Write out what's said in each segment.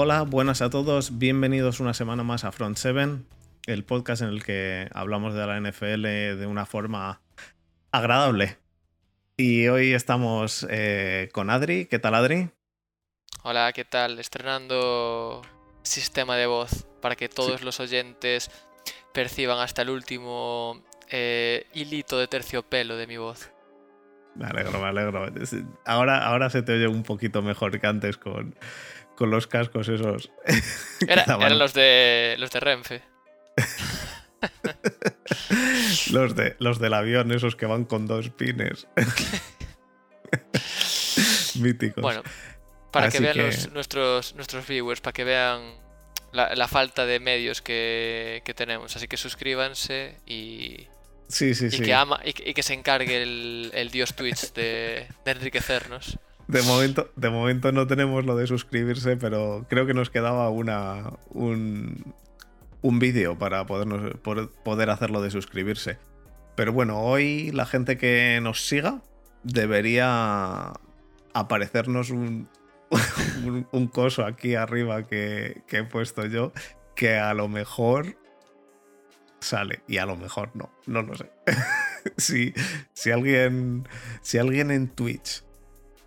Hola, buenas a todos, bienvenidos una semana más a Front 7, el podcast en el que hablamos de la NFL de una forma agradable. Y hoy estamos eh, con Adri. ¿Qué tal, Adri? Hola, ¿qué tal? Estrenando sistema de voz para que todos los oyentes perciban hasta el último eh, hilito de terciopelo de mi voz. Me alegro, me alegro. Ahora, ahora se te oye un poquito mejor que antes con, con los cascos esos. eran los de los de Renfe. los, de, los del avión, esos que van con dos pines. Míticos. Bueno, para que vean nuestros, nuestros viewers, para que vean la, falta de medios que, tenemos. Así que suscríbanse y. Sí, sí, y Que ama, y, que se encargue el, dios Twitch de, de enriquecernos. De momento, de momento no tenemos lo de suscribirse, pero creo que nos quedaba una, un, un vídeo para podernos, poder hacerlo de suscribirse. Pero bueno, hoy la gente que nos siga debería aparecernos un, un, coso aquí arriba que, que, he puesto yo, que a lo mejor sale y a lo mejor no, no lo sé. si, si, alguien, si alguien en Twitch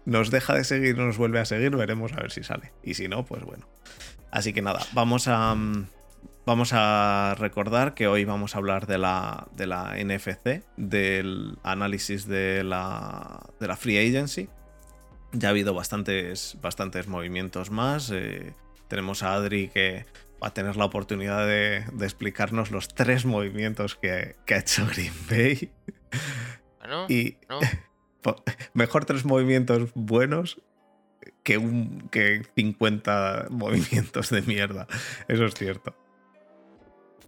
nos deja de seguir nos vuelve a seguir, veremos a ver si sale. Y si no, pues bueno. Así que nada, vamos a, vamos a recordar que hoy vamos a hablar de la, de la NFC, del análisis de la, de la Free Agency. Ya ha habido bastantes, bastantes movimientos más. Eh, tenemos a Adri que va a tener la oportunidad de, explicarnos los tres movimientos que, que ha hecho Green Bay. y mejor tres movimientos buenos que, un, que 50 movimientos de mierda. Eso es cierto.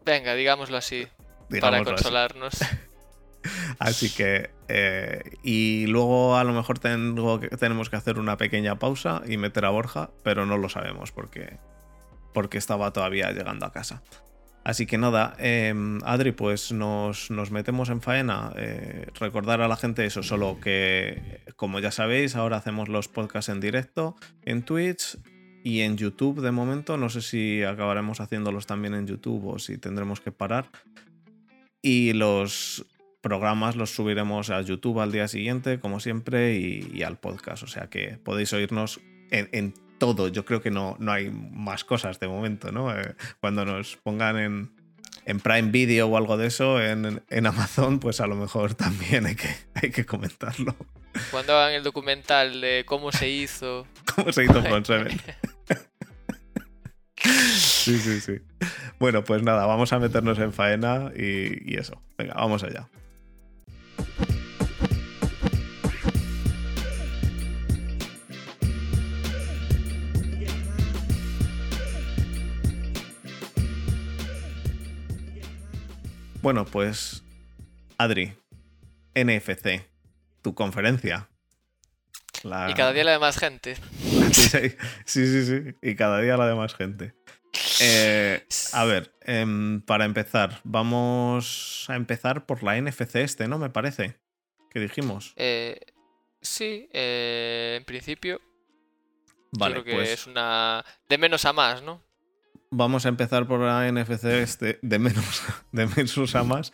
Venga, digámoslo así. para consolarnos. Así. que. Eh, y luego a lo mejor tengo tenemos que hacer una pequeña pausa y meter a Borja, pero no lo sabemos porque, porque estaba todavía llegando a casa. Así que nada, em, Adri, pues nos, metemos en faena. Eh, recordar a la gente eso, solo que, como ya sabéis, ahora hacemos los podcasts en directo en Twitch y en YouTube de momento. No sé si acabaremos haciéndolos también en YouTube o si tendremos que parar. Y los programas los subiremos a YouTube al día siguiente, como siempre, y, al podcast. O sea que podéis oírnos en todo. Yo creo que no, no hay más cosas de momento, ¿no? Eh, cuando nos pongan en, en Prime Video o algo de eso en, en, Amazon, pues a lo mejor también hay que, hay que comentarlo. Cuando hagan el documental de cómo se hizo. ¿Cómo se hizo con Seven? sí, sí, sí. Bueno, pues nada, vamos a meternos en faena y, y eso. Venga, vamos allá. Bueno, pues Adri, NFC, tu conferencia. Y cada día la de más gente. sí, sí, sí, Y cada día la de más gente. Eh, a ver, em, para empezar, vamos a empezar por la NFC este, ¿no? Me parece. ¿Qué dijimos? Eh, sí, eh, en principio. Vale, creo que pues es una. de menos a más, ¿no? Vamos a empezar por la NFC este, de menos, de menos a más.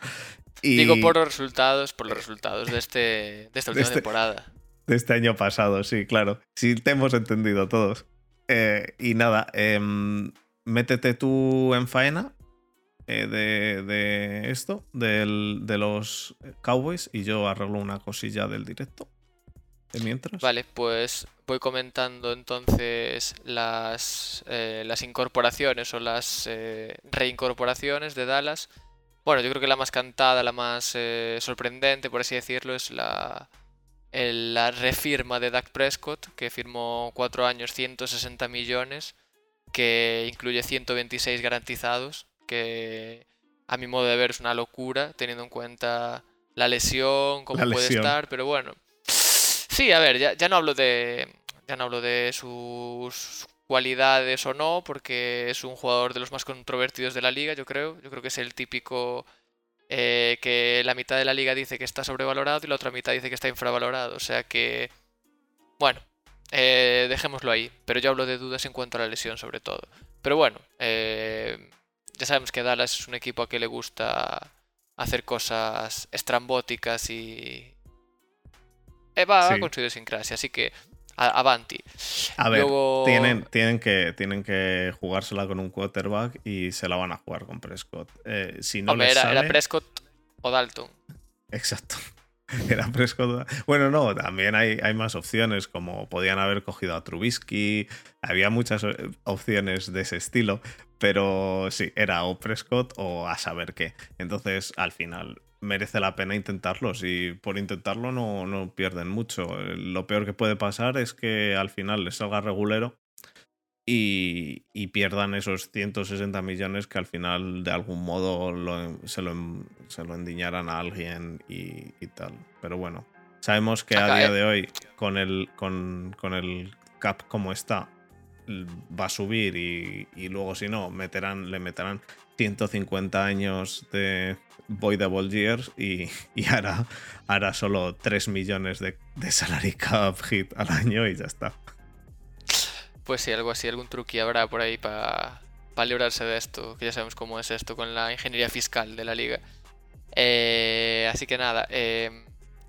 Y... Digo por los resultados, por los resultados de, este, de esta última este temporada. De este año pasado, sí, claro. Sí, te hemos entendido todos. Eh, y nada, em, métete tú en faena eh, de, de, esto, del, de los Cowboys, y yo arreglo una cosilla del directo mientras? Vale, pues voy comentando entonces las, eh, las incorporaciones o las eh, reincorporaciones de Dallas. Bueno, yo creo que la más cantada, la más eh, sorprendente, por así decirlo, es la, la refirma de Dak Prescott, que firmó 4 años 160 millones, que incluye 126 garantizados, que a mi modo de ver es una locura, teniendo en cuenta la lesión, cómo puede estar, pero bueno. Sí, a ver, ya, no hablo de. Ya no hablo de sus cualidades o no, porque es un jugador de los más controvertidos de la liga, yo creo. Yo creo que es el típico eh, que la mitad de la liga dice que está sobrevalorado y la otra mitad dice que está infravalorado. O sea que. Bueno, eh, dejémoslo ahí. Pero yo hablo de dudas en cuanto a la lesión, sobre todo. Pero bueno, eh, ya sabemos que Dallas es un equipo a que le gusta hacer cosas estrambóticas y. Eh, va, Sí. va con su idiosincrasia, así que a- avanti. A ver, Luego- tienen, tienen, que, tienen que jugársela con un quarterback y se la van a jugar con Prescott. Eh, si no Hombre, les era, era Prescott o Dalton. Exacto. Era Prescott. Bueno, no, también hay, hay más opciones, como podían haber cogido a Trubisky. Había muchas eh, opciones de ese estilo, pero sí, era o Prescott o a saber qué. Entonces, al final, merece la pena intentarlos y por intentarlo no, no pierden mucho. Eh, Lo peor que puede pasar es que al final les salga regulero y, y pierdan esos 160 millones que al final de algún modo lo- se, lo, se lo endiñaran a alguien y, y tal. Pero bueno, sabemos que a día eh. de hoy con el, con, con el cap como está va a subir y, y luego si no meterán, le meterán 150 años de voidable years y, y hará, solo 3 millones de, de salary cap hit al año y ya está. Pues sí, algo así, algún truqui habrá por ahí para librarse de esto, que ya sabemos cómo es esto con la ingeniería fiscal de la liga. Eh, así que nada, eh,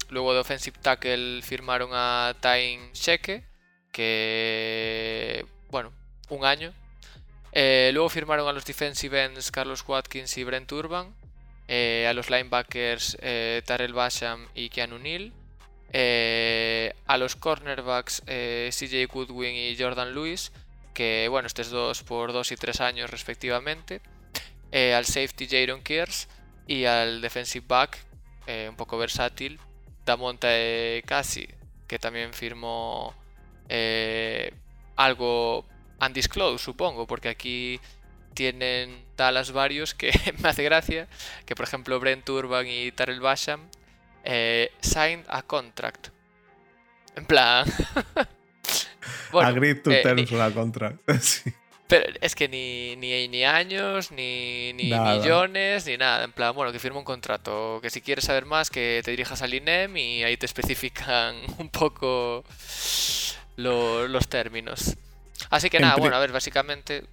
luego de Offensive Tackle firmaron a Tain Sheke, que, bueno, un año. Eh, luego firmaron a los defensive ends Carlos Watkins y Brent Urban, eh, a los linebackers eh, Tarell Basham y Keanu Neal. Eh, a los cornerbacks CJ Goodwin y Jordan Lewis, que bueno, estos dos por dos y tres años respectivamente. Al safety Jaron Kears y al defensive back, un poco versátil, Damonte Cassi, que también firmó algo undisclosed, supongo, porque aquí tienen Dallas varios que me hace gracia, que por ejemplo Brent Urban y Tarell Basham eh, signed a contract. En plan. bueno, Agreed to eh, terms una contra. Sí. pero es que ni, ni, ni años, ni, ni millones, ni nada. En plan, bueno, que firma un contrato. Que si quieres saber más, que te dirijas al INEM y ahí te especifican un poco lo- los términos. Así que En nada, bueno, a ver, básicamente.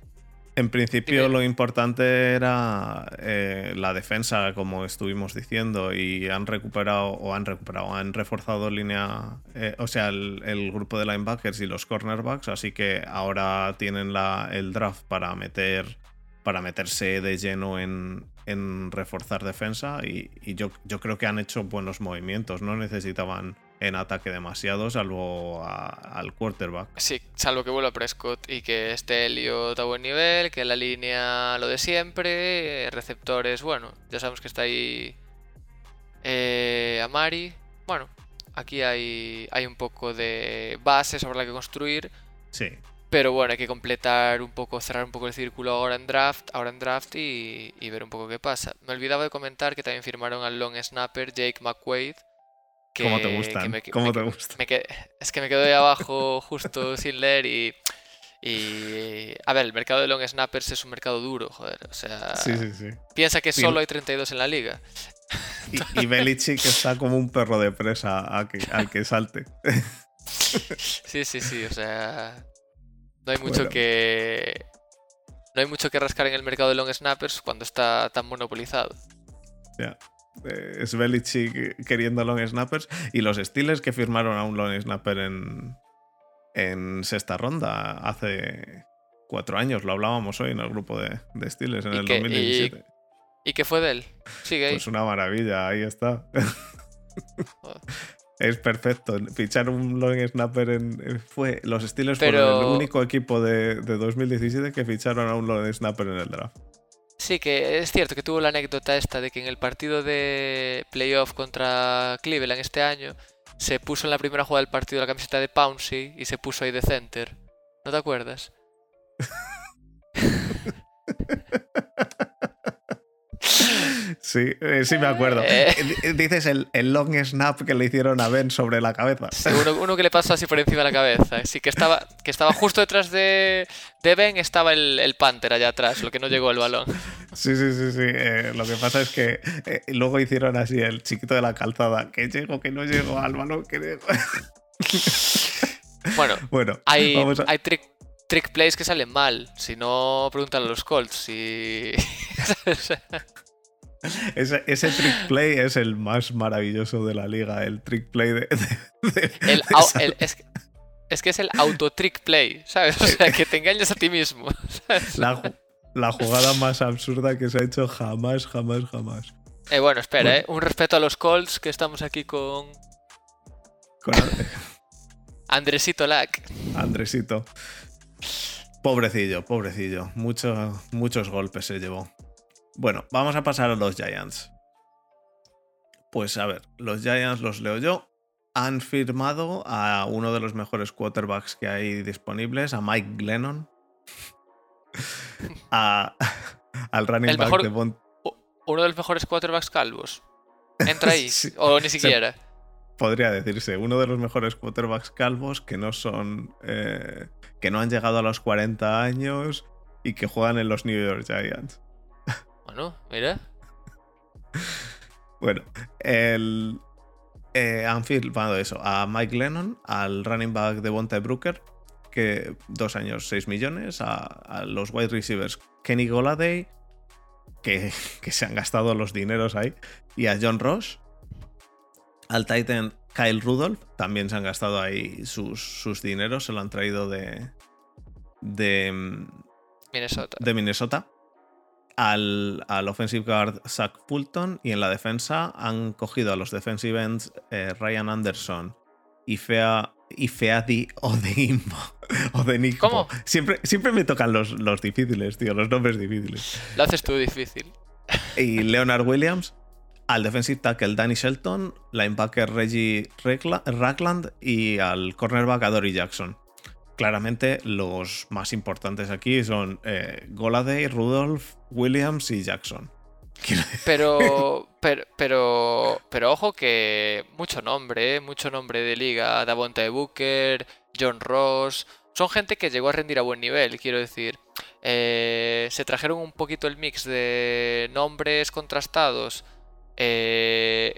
En principio Dime. lo importante era eh, la defensa, como estuvimos diciendo, y han recuperado, o han recuperado, han reforzado línea, eh, o sea, el, el grupo de linebackers y los cornerbacks, así que ahora tienen la, el draft para meter para meterse de lleno en, en reforzar defensa y, y yo, yo creo que han hecho buenos movimientos, no necesitaban en ataque demasiado, salvo a- al quarterback. Sí, salvo que vuelva Prescott y que esté Elliot a buen nivel, que la línea lo de siempre, receptores, bueno, ya sabemos que está ahí eh, Amari. Bueno, aquí hay, hay un poco de base sobre la que construir, Sí, pero bueno, hay que completar un poco, cerrar un poco el círculo ahora en draft, ahora en draft y, y ver un poco qué pasa. Me olvidaba de comentar que también firmaron al long snapper Jake McQuaid. Que, ¿cómo te que gustan? me- ¿Cómo me- te me quedé- es que me quedo ahí abajo justo sin leer y, y... A ver, el mercado de long snappers es un mercado duro, joder. O sea, Sí, sí, sí. piensa que solo hay 32 en la liga. Y, y Belichick está como un perro de presa a que- al que salte. Sí, sí, sí, o sea... No hay mucho Bueno. que... No hay mucho que rascar en el mercado de long snappers cuando está tan monopolizado. Ya. Eh, Es Belichick queriendo long snappers. Y los Steelers que firmaron a un long snapper en, en sexta ronda hace cuatro años. Lo hablábamos hoy en el grupo de, de Steelers en ¿Y el qué? ¿Y 2017. ¿Y qué fue de él? Sigue ahí. Pues una maravilla, ahí está. Joder. Es perfecto. Fichar un long snapper en. Fue. Los Steelers Pero- fueron el único equipo de, de 2017 que ficharon a un long snapper en el draft. Sí, que es cierto que tuvo la anécdota esta de que en el partido de playoff contra Cleveland este año se puso en la primera jugada del partido la camiseta de Pouncy y se puso ahí de center. ¿No te acuerdas? Sí, eh, sí me acuerdo. Eh. Eh, Dices el, el long snap que le hicieron a Ben sobre la cabeza. Uno, que le pasó así por encima de la cabeza. Sí, que estaba, que estaba justo detrás de, de Ben, estaba el, el Panther allá atrás, lo que no llegó el balón. Sí, sí, sí, sí. Eh, lo que pasa es que eh, luego hicieron así el chiquito de la calzada. Que llego, que no llego al balón, que. Bueno, Bueno, hay, vamos a- hay trick, trick plays que salen mal. Si no, pregúntale a los Colts. Si... ese, ese trick play es el más maravilloso de la liga. El trick play de. de- de- El de au- Sal- el- es, que- es que es el auto trick play, ¿sabes? O sea, que te engañas a ti mismo. la, ju- la jugada más absurda que se ha hecho jamás, jamás, jamás. Eh, bueno, espera, Bueno. ¿eh? Un respeto a los Colts, que estamos aquí con Con Andresito Lack. Andresito. Pobrecillo, pobrecillo. Mucho- muchos golpes se llevó. Bueno, vamos a pasar a los Giants. Pues a ver, los Giants los leo yo. Han firmado a uno de los mejores quarterbacks que hay disponibles, a Mike Glennon. A- al running El back mejor- de Uno de los mejores quarterbacks calvos. Entra ahí. Sí. O ni siquiera. podría decirse, uno de los mejores quarterbacks calvos que no son. eh, que no han llegado a los 40 años y que juegan en los New York Giants. Bueno, mira. Bueno, el. eh, han firmado eso a Mike Lennon, al running back de Bonte Brooker, que dos años, 6 millones, a, a los wide receivers Kenny Goladay, que, que se han gastado los dineros ahí, y a John Ross, al Titan Kyle Rudolph, también se han gastado ahí sus, sus dineros, se lo han traído de, de, Minnesota. de Minnesota. Al, al offensive guard Zach Fulton y en la defensa han cogido a los defensive ends eh, Ryan Anderson y Fea y Feadi Odeimbo. Odenigbo. ¿Cómo? Siempre, siempre me tocan los, los difíciles, tío, los nombres difíciles. Lo haces tú difícil. Y Leonard Williams, al defensive tackle Danny Shelton, linebacker Reggie Ragland y al cornerback Dory Jackson. Claramente los más importantes aquí son eh, Goladay, Rudolph, Williams y Jackson. Pero, pero, pero, pero ojo que mucho nombre, ¿eh? mucho nombre de liga. Davonte Booker, John Ross. Son gente que llegó a rendir a buen nivel, quiero decir. Eh, se trajeron un poquito el mix de nombres contrastados. eh,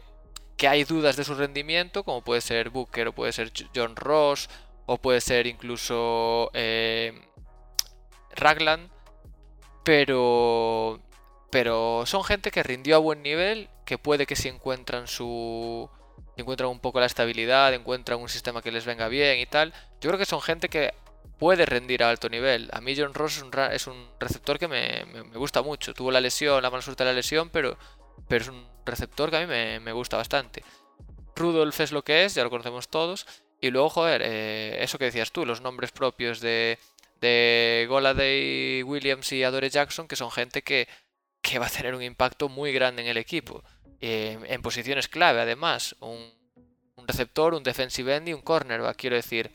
que hay dudas de su rendimiento, como puede ser Booker o puede ser John Ross o puede ser incluso eh, Ragland. Pero pero son gente que rindió a buen nivel, que puede que si encuentran su encuentran un poco la estabilidad, encuentran un sistema que les venga bien y tal. Yo creo que son gente que puede rendir a alto nivel. A mí John Ross es un, receptor que me, me- me gusta mucho. Tuvo la lesión, la mala suerte de la lesión, pero, pero es un receptor que a mí me, me gusta bastante. Rudolph es lo que es, ya lo conocemos todos. Y luego, joder, eh, eso que decías tú, los nombres propios de, de Goladay, Williams y Adore Jackson, que son gente que, que va a tener un impacto muy grande en el equipo. Eh, en posiciones clave, además. Un, un receptor, un defensive end y un cornerback, quiero decir.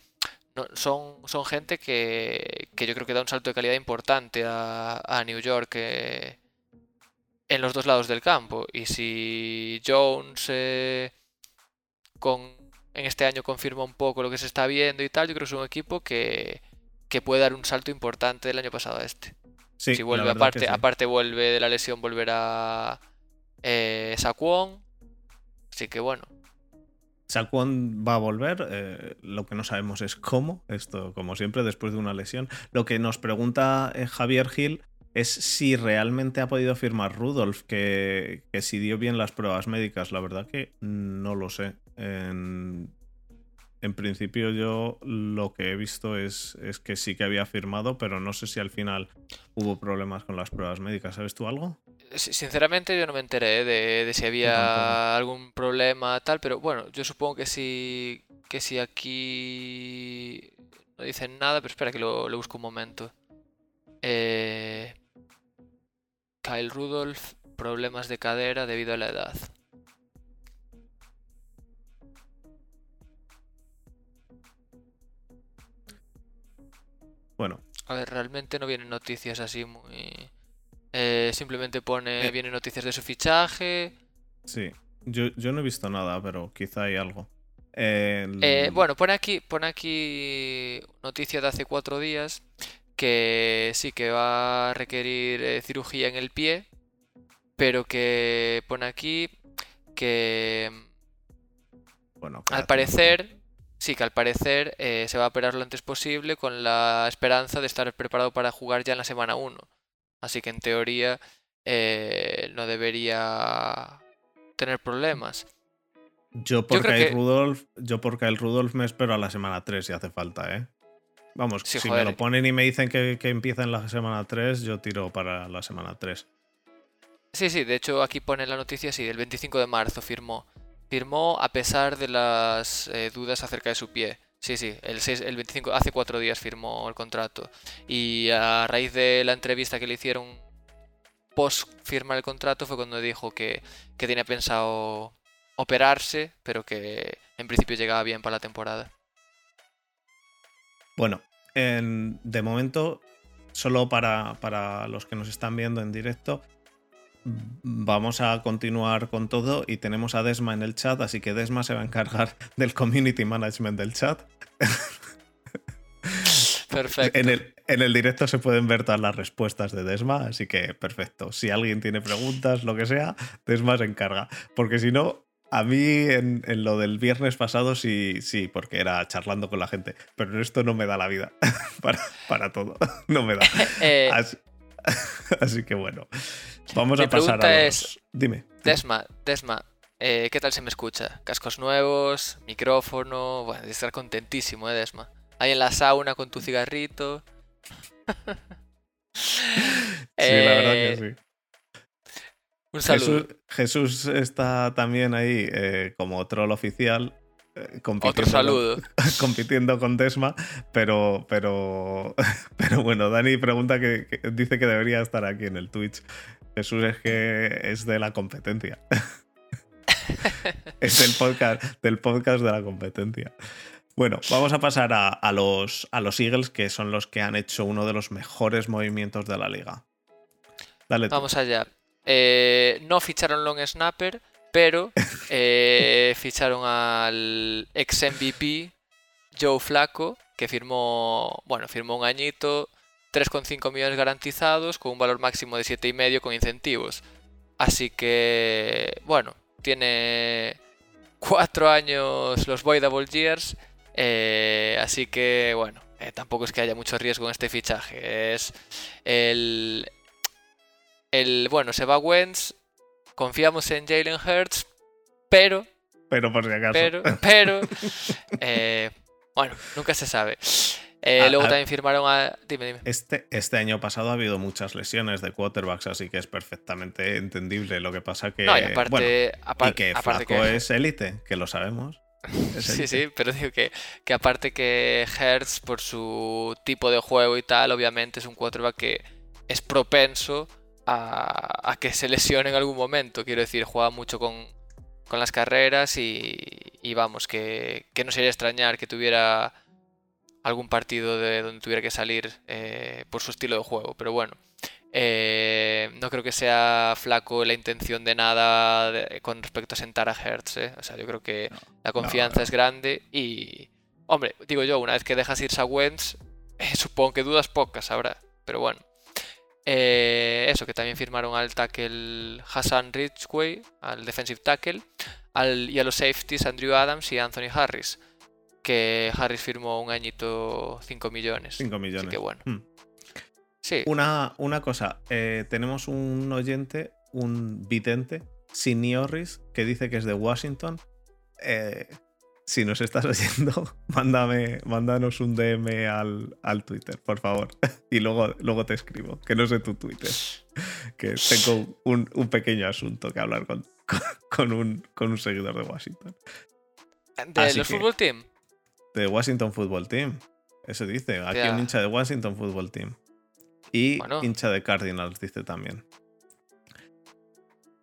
Son, son gente que, que yo creo que da un salto de calidad importante a, a New York eh, en los dos lados del campo. Y si Jones eh, con, en este año confirma un poco lo que se está viendo y tal, yo creo que es un equipo que, que puede dar un salto importante del año pasado a este. sí, si vuelve, aparte, sí. aparte vuelve de la lesión, volverá eh, Saquon. Así que bueno. Saquon va a volver, eh, lo que no sabemos es cómo, esto como siempre después de una lesión. Lo que nos pregunta eh, Javier Gil es si realmente ha podido firmar Rudolph, que, que si dio bien las pruebas médicas. La verdad que no lo sé. En, en principio yo lo que he visto es, es que sí que había firmado, pero no sé si al final hubo problemas con las pruebas médicas. ¿Sabes tú algo? Si- Sinceramente yo no me enteré de, de si había algún problema tal, pero bueno, yo supongo que si, que si aquí no dicen nada, pero espera que lo, lo busco un momento. Eh, Kyle Rudolph, problemas de cadera debido a la edad. Bueno, A ver, realmente no vienen noticias así muy... eh, simplemente pone, Eh. vienen noticias de su fichaje. sí. Yo, yo no he visto nada, pero quizá hay algo. El- Eh, bueno, pone aquí, pone aquí noticia de hace cuatro días que sí que va a requerir eh, cirugía en el pie, pero que pone aquí que bueno, al parecer sí, que al parecer eh, se va a operar lo antes posible con la esperanza de estar preparado para jugar ya en la semana 1. Así que en teoría eh, no debería tener problemas. Yo por Kyle Rudolph, yo por Kyle Rudolph me espero a la semana 3 si hace falta, ¿eh? Vamos, si me lo ponen y me dicen que, que empieza en la semana 3, yo tiro para la semana 3. Sí, sí, de hecho aquí pone la noticia, sí, el 25 de marzo firmó. Firmó a pesar de las eh, dudas acerca de su pie. Sí, sí, el, 6, el 25, hace cuatro días firmó el contrato. Y a raíz de la entrevista que le hicieron post firmar el contrato fue cuando dijo que, que tenía pensado operarse, pero que en principio llegaba bien para la temporada. Bueno, de momento, solo para, para, los que nos están viendo en directo, vamos a continuar con todo y tenemos a Desma en el chat, así que Desma se va a encargar del community management del chat. Perfecto. En el, en el directo se pueden ver todas las respuestas de Desma, así que perfecto. Si alguien tiene preguntas, lo que sea, Desma se encarga. Porque si no, a mí en, lo del viernes pasado sí, sí, porque era charlando con la gente, pero esto no me da la vida para, todo, no me da. Eh, así, que bueno, vamos a pasar a los... Dime. Desma, Desma, eh, ¿qué tal se me escucha? Cascos nuevos, micrófono, bueno, de estar contentísimo, ¿eh, Desma? Ahí en la sauna con tu cigarrito. sí, la verdad que eh, sí. Un saludo. Jesús, está también ahí eh, como troll oficial. Eh, Otro saludo. compitiendo con Desma, pero, pero, pero bueno, Dani pregunta que, dice que debería estar aquí en el Twitch. Jesús es que es de la competencia. es del podcast, del podcast de la competencia. Bueno, vamos a pasar a, los, a los Eagles, que son los que han hecho uno de los mejores movimientos de la liga. Dale Vamos allá. Eh, no ficharon long snapper, pero eh, ficharon al ex MVP Joe Flaco, que firmó, bueno, firmó un añito, 3,5 millones garantizados, con un valor máximo de 7,5 con incentivos. Así que, bueno, tiene 4 años los Voidable Years, eh, así que, bueno, tampoco es que haya mucho riesgo en este fichaje. Es el, el, bueno, se va Wentz, confiamos en Jalen Hurts, pero... Pero por si acaso. Pero, pero... Eh, bueno, nunca se sabe. Eh, ah, luego ah. también firmaron a... Dime, dime. Este, este año pasado ha habido muchas lesiones de quarterbacks, así que es perfectamente entendible. Lo que pasa que... No, y aparte, y que Flaco es élite, que lo sabemos. sí, sí, pero digo que, que aparte que Hertz, por su tipo de juego y tal, obviamente es un quarterback que es propenso a, que se lesione en algún momento. Quiero decir, juega mucho con, las carreras y, vamos, que, no sería extrañar que tuviera algún partido de donde tuviera que salir eh, por su estilo de juego. Pero bueno, eh, no creo que sea flaco la intención de nada con respecto a sentar a Hertz. Eh. O sea, yo creo que la confianza es grande y, hombre, digo yo, una vez que dejas irse a Wentz, supongo que dudas pocas habrá. Pero bueno. Eh, eso, que también firmaron al tackle Hassan Ridgway, al defensive tackle, al, y a los safeties Andrew Adams y Anthony Harris. Que Harris firmó un añito 5 millones. 5 millones. Así que bueno. Hmm. Sí. Una, una cosa, eh, tenemos un oyente, un vidente, Sinioris, que dice que es de Washington. Eh, si nos estás oyendo, mándame, mándanos un DM al, Twitter, por favor. Y luego, luego te escribo, que no sé tu Twitter. Que tengo un, pequeño asunto que hablar con, con, un, con un seguidor de Washington. ¿De los Football Team? De Washington Football Team. Eso dice. Aquí un hincha de Washington Football Team. Y hincha de Cardinals, dice también.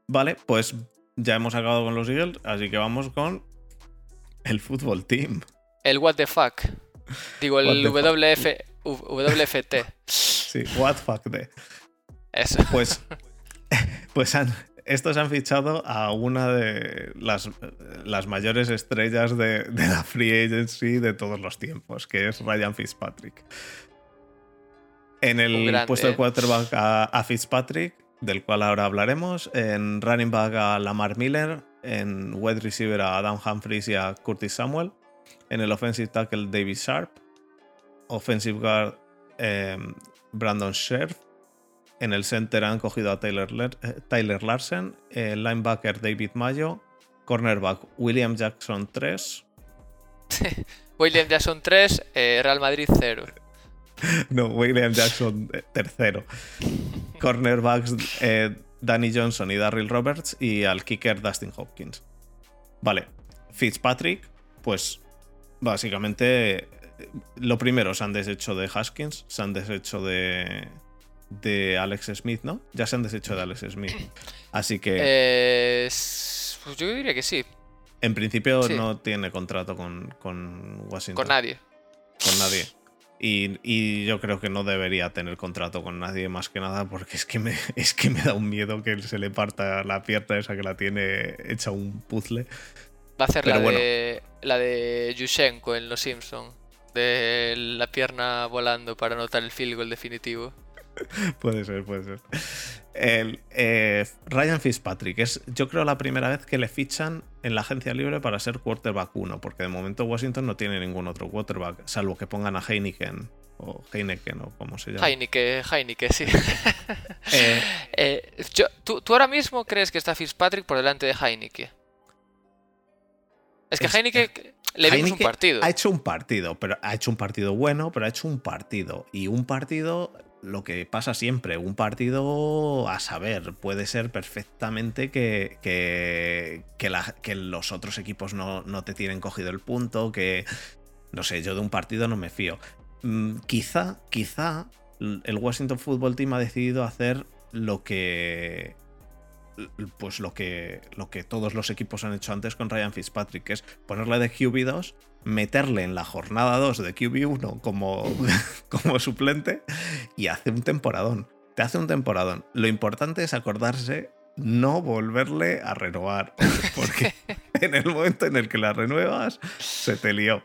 Vale, pues ya hemos acabado con los Eagles, así que vamos con el fútbol team. El what the fuck. Digo, el WF, WFT. Sí, what fuck de. Eso. Pues, pues han, estos han fichado a una de las, las mayores estrellas de, la free agency de todos los tiempos, que es Ryan Fitzpatrick. En el puesto de quarterback a, Fitzpatrick, del cual ahora hablaremos. En running back a Lamar Miller en wide receiver a Adam Humphries y a Curtis Samuel. En el offensive tackle, David Sharp. Offensive guard, em, Brandon Scherf. En el center han cogido a Tyler, eh, Tyler Larsen. El linebacker, David Mayo. Cornerback, William Jackson 3. William Jackson 3, eh, Real Madrid 0. no, William Jackson eh, tercero. Cornerbacks eh, Danny Johnson y Darryl Roberts y al kicker Dustin Hopkins. Vale, Fitzpatrick, pues básicamente lo primero se han deshecho de Haskins, se han deshecho de, de Alex Smith, ¿no? Ya se han deshecho de Alex Smith. Así que... pues yo diría que sí. En principio no tiene contrato con, con Washington. Con nadie. Con nadie. Y, yo creo que no debería tener contrato con nadie más que nada porque es que me, es que me da un miedo que se le parta la pierna esa que la tiene hecha un puzzle. Va a hacer la, de, la de Yushenko en Los Simpsons. De la pierna volando para anotar el field goal definitivo. puede ser, puede ser. El, eh, Ryan Fitzpatrick es, yo creo, la primera vez que le fichan en la agencia libre para ser quarterback 1, porque de momento Washington no tiene ningún otro quarterback, salvo que pongan a Heineken o Heineken o como se llama. Heineken, Heineken, sí. Eh, eh, ¿tú, ahora mismo crees que está Fitzpatrick por delante de Heineken? Es que Heineken le vimos un partido. Ha hecho un partido, pero ha hecho un partido bueno, pero ha hecho un partido. Y un partido lo que pasa siempre, un partido a saber, puede ser perfectamente que, que, que, los otros equipos no, no, te tienen cogido el punto, que, no sé, yo de un partido no me fío. Mm, quizá, quizá el Washington Football Team ha decidido hacer lo que pues lo que, lo que todos los equipos han hecho antes con Ryan Fitzpatrick, que es ponerle de QB2, meterle en la jornada 2 de QB1 como, como suplente y hace un temporadón. Te hace un temporadón. Lo importante es acordarse no volverle a renovar, porque en el momento en el que la renuevas, se te lió.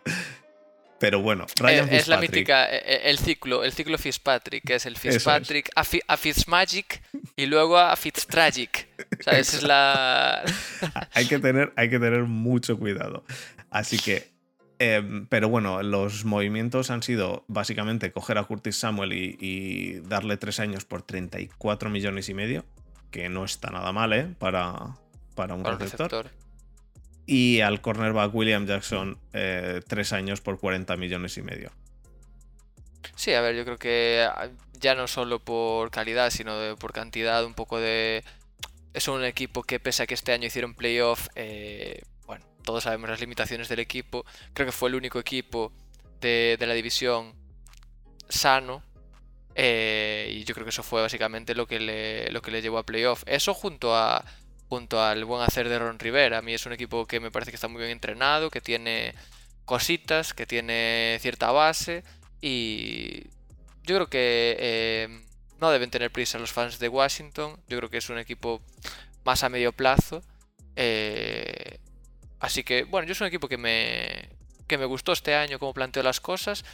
Pero bueno, Ryan eh, Es la mítica, eh, eh, el ciclo, el ciclo Fitzpatrick, que es el Fitzpatrick a, Fitzmagic y luego a Fitztragic. O sea, esa es la. hay, que tener, hay que tener mucho cuidado. Así que. Em, pero bueno, los movimientos han sido básicamente coger a Curtis Samuel y, darle tres años por 34 millones y medio, que no está nada mal, ¿eh? Para, para un receptor y al cornerback William Jackson eh, tres años por 40 millones y medio. Sí, a ver, yo creo que ah, ya no solo por calidad, sino por cantidad, un poco de... Es un equipo que pese a que este año hicieron playoff, eh, todos sabemos las limitaciones del equipo, creo que fue el único equipo de, la división sano, eh, y yo creo que eso fue básicamente lo que le, lo que le llevó a playoff. Eso junto a junto al buen hacer de Ron Rivera. A mí es un equipo que me parece que está muy bien entrenado, que tiene cositas, que tiene cierta base y yo creo que eh, no deben tener prisa los fans de Washington. Yo creo que es un equipo más a medio plazo. Eh, así que, bueno, yo es un equipo que me, que me gustó este año como planteó las cosas.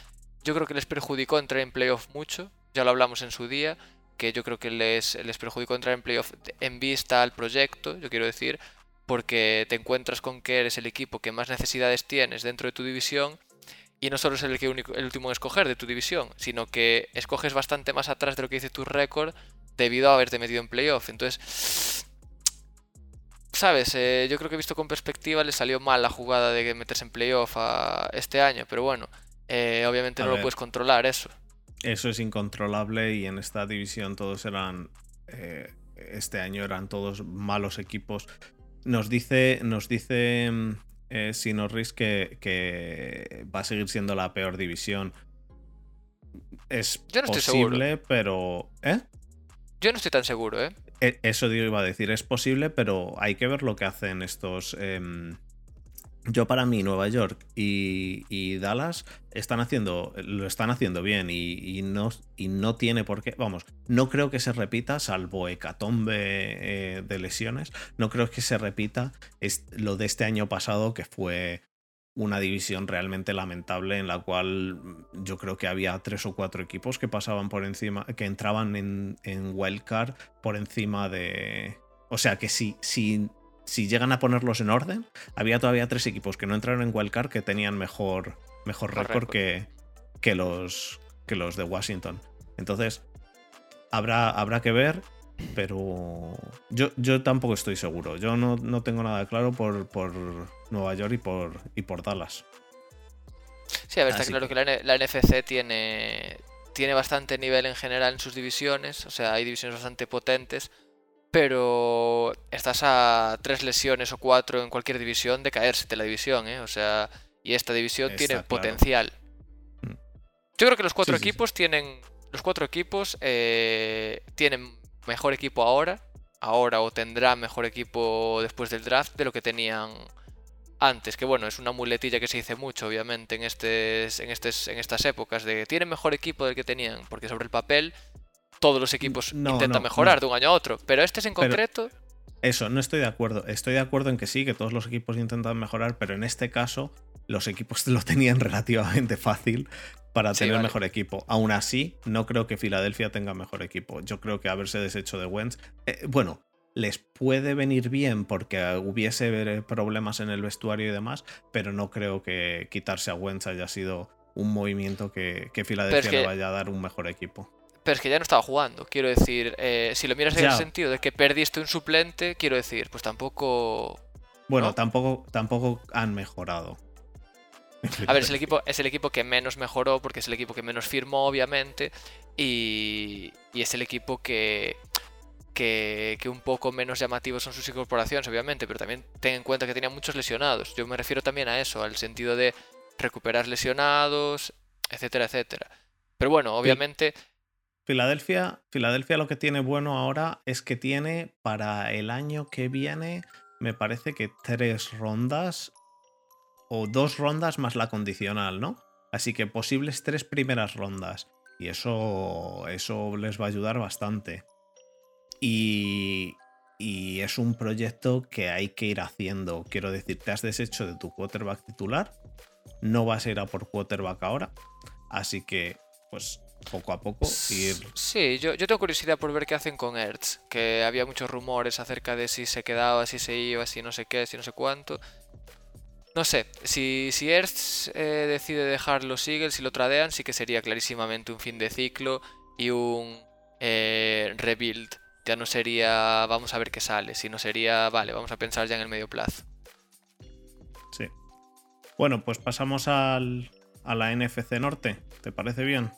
Yo creo que les perjudicó entrar en playoff mucho. Ya lo hablamos en su día que yo creo que les, les perjudicó entrar en playoff en vista al proyecto, yo quiero decir, porque te encuentras con que eres el equipo que más necesidades tienes dentro de tu división y no solo es el, que el último en escoger de tu división, sino que escoges bastante más atrás de lo que dice tu récord debido a haberte metido en playoff. Entonces, sabes, eh, yo creo que he visto con perspectiva le salió mal la jugada de meterse en playoff a este año, pero bueno, eh, obviamente no lo puedes controlar eso eso es incontrolable y en esta división todos eran, eh, este año eran todos malos equipos. Nos dice, nos dice Sinorris que, que va a seguir siendo la peor división. Es posible, pero... ¿Eh? Yo no estoy tan seguro, ¿eh? E, eso iba a decir, es posible, pero hay que ver lo que hacen estos... Em, yo para mí Nueva York y, Dallas están haciendo, lo están haciendo bien y, no, y no tiene por qué, vamos, no creo que se repita, salvo hecatombe eh, de lesiones, no creo que se repita lo de este año pasado que fue una división realmente lamentable en la cual yo creo que había tres o cuatro equipos que pasaban por encima, que entraban en, en wildcard por encima de... O sea que si, si si llegan a ponerlos en orden, había todavía tres equipos que no entraron en Wildcard que tenían mejor, mejor récord que, que, los, que los de Washington. Entonces, habrá, habrá que ver, pero yo, yo tampoco estoy seguro. Yo no, no tengo nada claro por, por, Nueva York y por, y por Dallas. Sí, a ver, está claro que la, la NFC tiene, tiene bastante nivel en general en sus divisiones, o sea, hay divisiones bastante potentes pero estás a tres lesiones o cuatro en cualquier división de caerse de la división, ¿eh? O sea, y esta división tiene potencial. Mm. Yo creo que los cuatro equipos tienen. Los cuatro equipos eh, tienen mejor equipo ahora. Ahora o tendrá mejor equipo después del draft de lo que tenían antes. Que bueno, es una muletilla que se dice mucho, obviamente, en, estes, en, estes, en estas épocas. De tienen mejor equipo del que tenían. Porque sobre el papel todos los equipos intentan mejorar de un año a otro. Pero este es en concreto. eso, no estoy de acuerdo. Estoy de acuerdo en que sí, que todos los equipos intentan mejorar, pero en este caso los equipos lo tenían relativamente fácil para tener mejor equipo. Aún así, no creo que Filadelfia tenga mejor equipo. Yo creo que haberse deshecho de Wentz. Eh, bueno, les puede venir bien porque hubiese problemas en el vestuario y demás, pero no creo que quitarse a Wentz haya sido un movimiento que, que Filadelfia le vaya a dar un mejor equipo. Pero es que ya no estaba jugando. Quiero decir, eh, si lo miras en el sentido de que perdiste un suplente, quiero decir, pues tampoco. Bueno, tampoco, tampoco han mejorado. A ver, es el, equipo, es el equipo que menos mejoró porque es el equipo que menos firmó, obviamente. Y, y es el equipo que, que, que, un poco menos llamativos son sus incorporaciones, obviamente. Pero también ten en cuenta que tenía muchos lesionados. Yo me refiero también a eso, al sentido de recuperar lesionados, etcétera, etcétera. Pero bueno, obviamente. Filadelfia, Filadelfia lo que tiene bueno ahora es que tiene para el año que viene, me parece que tres rondas o dos rondas más la condicional, ¿no? Así que posibles tres primeras rondas. Y eso, eso les va a ayudar bastante. Y, y es un proyecto que hay que ir haciendo. Quiero decir, te has deshecho de tu quarterback titular. No vas a ir a por quarterback ahora. Así que, pues poco a poco ir... Sí, yo, yo tengo curiosidad por ver qué hacen con Ertz, que había muchos rumores acerca de si se quedaba, si se iba, si no sé qué, si no sé cuánto. No sé, si, si Ertz eh, decide dejar los Eagles y lo tradean, sí que sería clarísimamente un fin de ciclo y un eh, rebuild. Ya no sería vamos a ver qué sale, sino sería, vale, vamos a pensar ya en el medio plazo. Sí. Bueno, pues pasamos al, a la NFC Norte. ¿Te parece bien?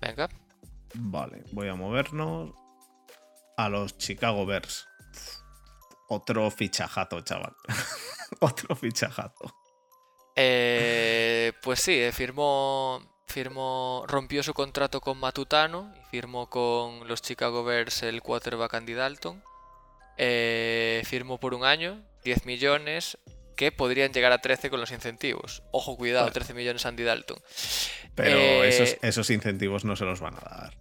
Venga. Vale, voy a movernos a los Chicago Bears. Otro fichajato, chaval. Otro fichajato. Eh, pues sí, eh, firmó, firmó, rompió su contrato con Matutano y firmó con los Chicago Bears el quarterback Andy Dalton. Eh, firmó por un año, 10 millones, que podrían llegar a 13 con los incentivos. Ojo, cuidado, 13 millones Andy Dalton. Pero eh, esos, incentivos no se los van a dar.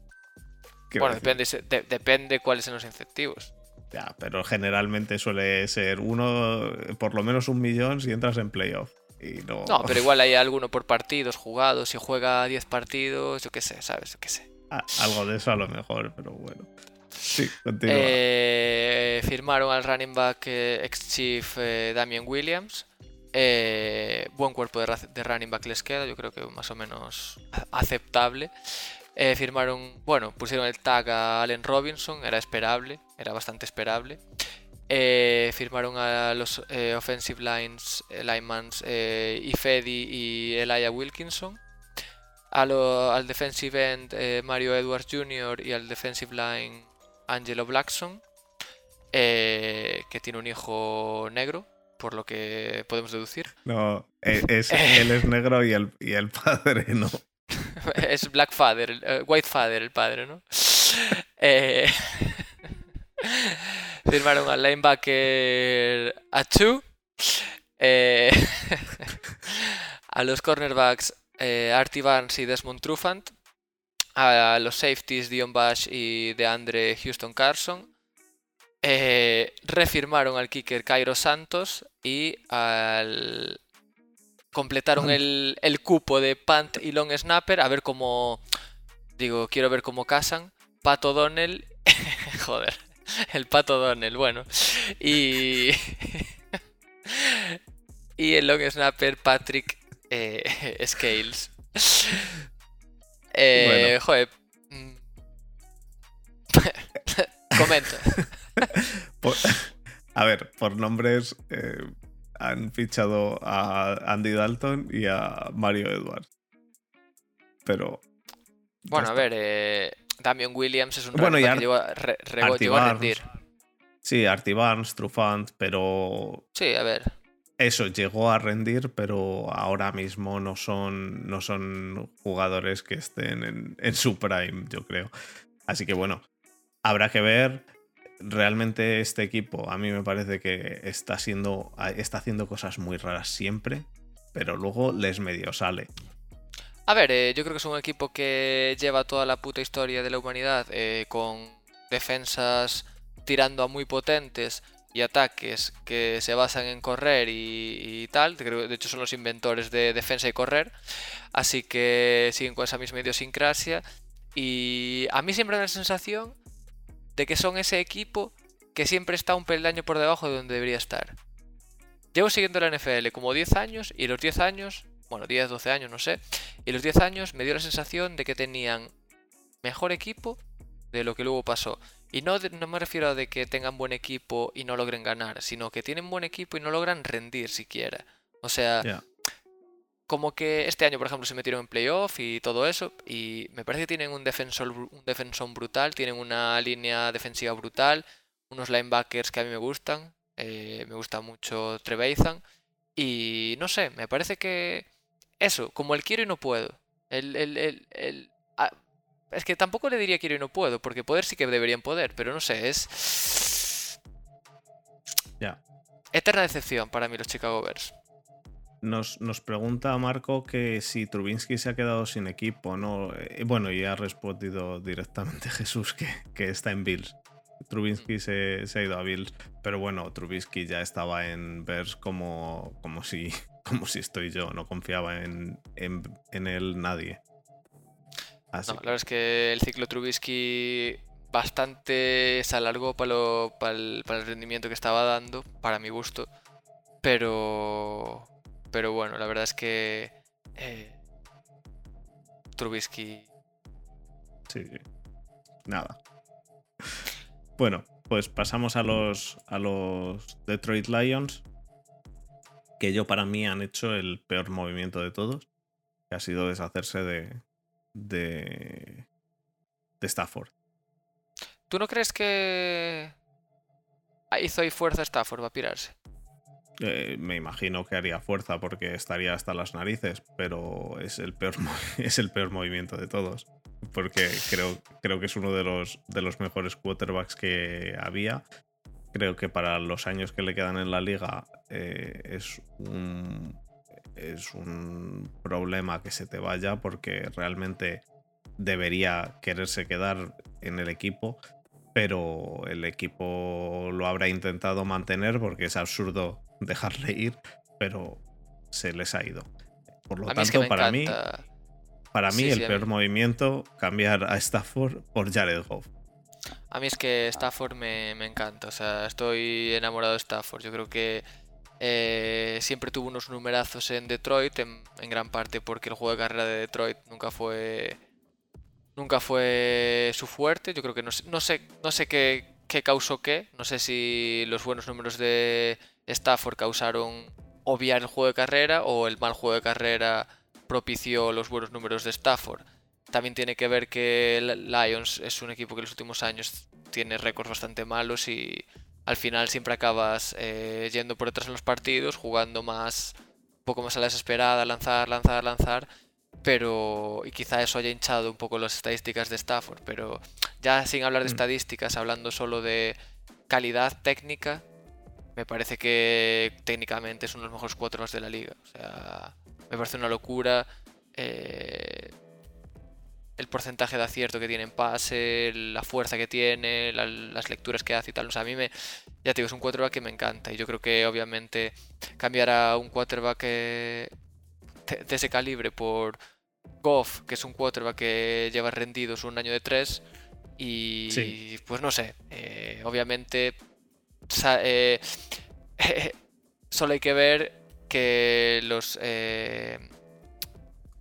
Bueno, depende, depende cuáles son los incentivos. Ya, pero generalmente suele ser uno, por lo menos un millón si entras en playoff. Y no... no, pero igual hay alguno por partidos jugados. Si juega 10 partidos, yo qué sé, ¿sabes? Yo qué sé. Ah, algo de eso a lo mejor, pero bueno. Sí, continúa. Eh, firmaron al running back eh, ex chief eh, Damien Williams. buen cuerpo de, running back les queda, yo creo que más o menos aceptable. Firmaron, bueno, pusieron el tag a Allen Robinson, era esperable, era bastante esperable. firmaron a los offensive lines, linemans Ifedi y Elijah Wilkinson. al defensive end Mario Edwards Jr. y al defensive line Angelo Blackson, eh, que tiene un hijo negro, por lo que podemos deducir. No, e, es, él es negro y el, y el padre no. es Black Father, eh, White Father el padre, ¿no? Eh, firmaron al linebacker Achu. a los cornerbacks Artie Barnes y Desmond Trufant a los safeties Dion Bash y de Andre Houston Carson. Eh, refirmaron al kicker Cairo Santos y al... completaron el, el, cupo de punt y long snapper. A ver cómo. Digo, quiero ver cómo casan. Pato Donnell. Joder. el pato Donnell, bueno. Y. y el long snapper Patrick eh, Scales. Eh, Joder. Mm. Comenta. a ver, por nombres eh, han fichado a Andy Dalton y a Mario Edwards. Pero. Bueno, a ver, eh, Damian Williams es un bueno, que llegó, a rendir. Sí, Artie Barnes, Trufant, pero. Sí, a ver. Eso, llegó a rendir, pero ahora mismo no son, no son jugadores que estén en, en su prime, yo creo. Así que bueno, habrá que ver realmente este equipo a mí me parece que está, siendo, está haciendo cosas muy raras siempre, pero luego les medio sale. A ver, eh, yo creo que es un equipo que lleva toda la puta historia de la humanidad eh, con defensas tirando a muy potentes y ataques que se basan en correr y, tal. de hecho, son los inventores de defensa y correr. Así que siguen con esa misma idiosincrasia. Y a mí siempre me da la sensación de que son ese equipo que siempre está un peldaño por debajo de donde debería estar. Llevo siguiendo la NFL como 10 años y los 10 años, bueno, 10, 12 años, no sé, y los 10 años me dio la sensación de que tenían mejor equipo de lo que luego pasó. Y no, no me refiero a de que tengan buen equipo y no logren ganar, sino que tienen buen equipo y no logran rendir siquiera. O sea, como que este año, por ejemplo, se metieron en playoff y todo eso, y me parece que tienen un defensor, un defensor brutal, tienen una línea defensiva brutal, unos linebackers que a mí me gustan, eh, me gusta mucho Trevathan, y no sé, me parece que eso, como el quiero y no puedo. El, el, el, ah, es que tampoco le diría quiero y no puedo, porque poder sí que deberían poder, pero no sé, es... Ya. Eterna decepción para mí los Chicago Bears. Nos, pregunta Marco que si Trubinsky se ha quedado sin equipo, ¿no? Eh, bueno, y ha respondido directamente Jesús que, está en Bills. Trubinsky se, ha ido a Bills, pero bueno, Trubinsky ya estaba en Bears como, como, si, como si estoy yo, no confiaba en, en, él nadie. Así. la verdad es que el ciclo Trubisky bastante se alargó para, para el rendimiento que estaba dando, para mi gusto, pero pero bueno, la verdad es que eh, Trubisky. Sí, nada. Bueno, pues pasamos a los, a los Detroit Lions, que yo para mí han hecho el peor movimiento de todos, que ha sido deshacerse de, de, de Stafford. ¿Tú no crees que hizo ahí fuerza Stafford para pirarse? Eh, me imagino que haría fuerza porque estaría hasta las narices, pero es el peor, es el peor movimiento de todos. Porque creo, creo que es uno de los, de los mejores quarterbacks que había. Creo que para los años que le quedan en la liga eh, es, un, es un problema que se te vaya porque realmente debería quererse quedar en el equipo pero el equipo lo habrá intentado mantener porque es absurdo dejarle ir, pero se les ha ido. Por lo tanto, para mí, para mí el peor movimiento cambiar a Stafford por Jared Goff. A mí es que Stafford me, encanta, o sea, estoy enamorado de Stafford. Yo creo que eh, siempre tuvo unos numerazos en Detroit, en, gran parte porque el juego de carrera de Detroit nunca fue nunca fue su fuerte. Yo creo que no, no sé, no sé qué, qué causó qué. No sé si los buenos números de Stafford causaron obviar el juego de carrera o el mal juego de carrera propició los buenos números de Stafford. También tiene que ver que Lions es un equipo que en los últimos años tiene récords bastante malos y al final siempre acabas eh, yendo por detrás en los partidos, jugando más, un poco más a la desesperada, lanzar, lanzar, lanzar. Pero, y quizá eso haya hinchado un poco las estadísticas de Stafford, pero ya sin hablar de mm. estadísticas, hablando solo de calidad técnica, me parece que técnicamente es uno de los mejores quarterbacks de la liga. O sea, me parece una locura. Eh, el porcentaje de acierto que tiene en pase, la fuerza que tiene, las lecturas que hace y tal. O sea, a mí me, ya te digo, es un quarterback que me encanta. Y yo creo que obviamente cambiar a un quarterback de, ese calibre por Goff, que es un quarterback que lleva rendidos un año de tres, Y pues no sé, eh, obviamente eh, solo hay que ver que los, eh,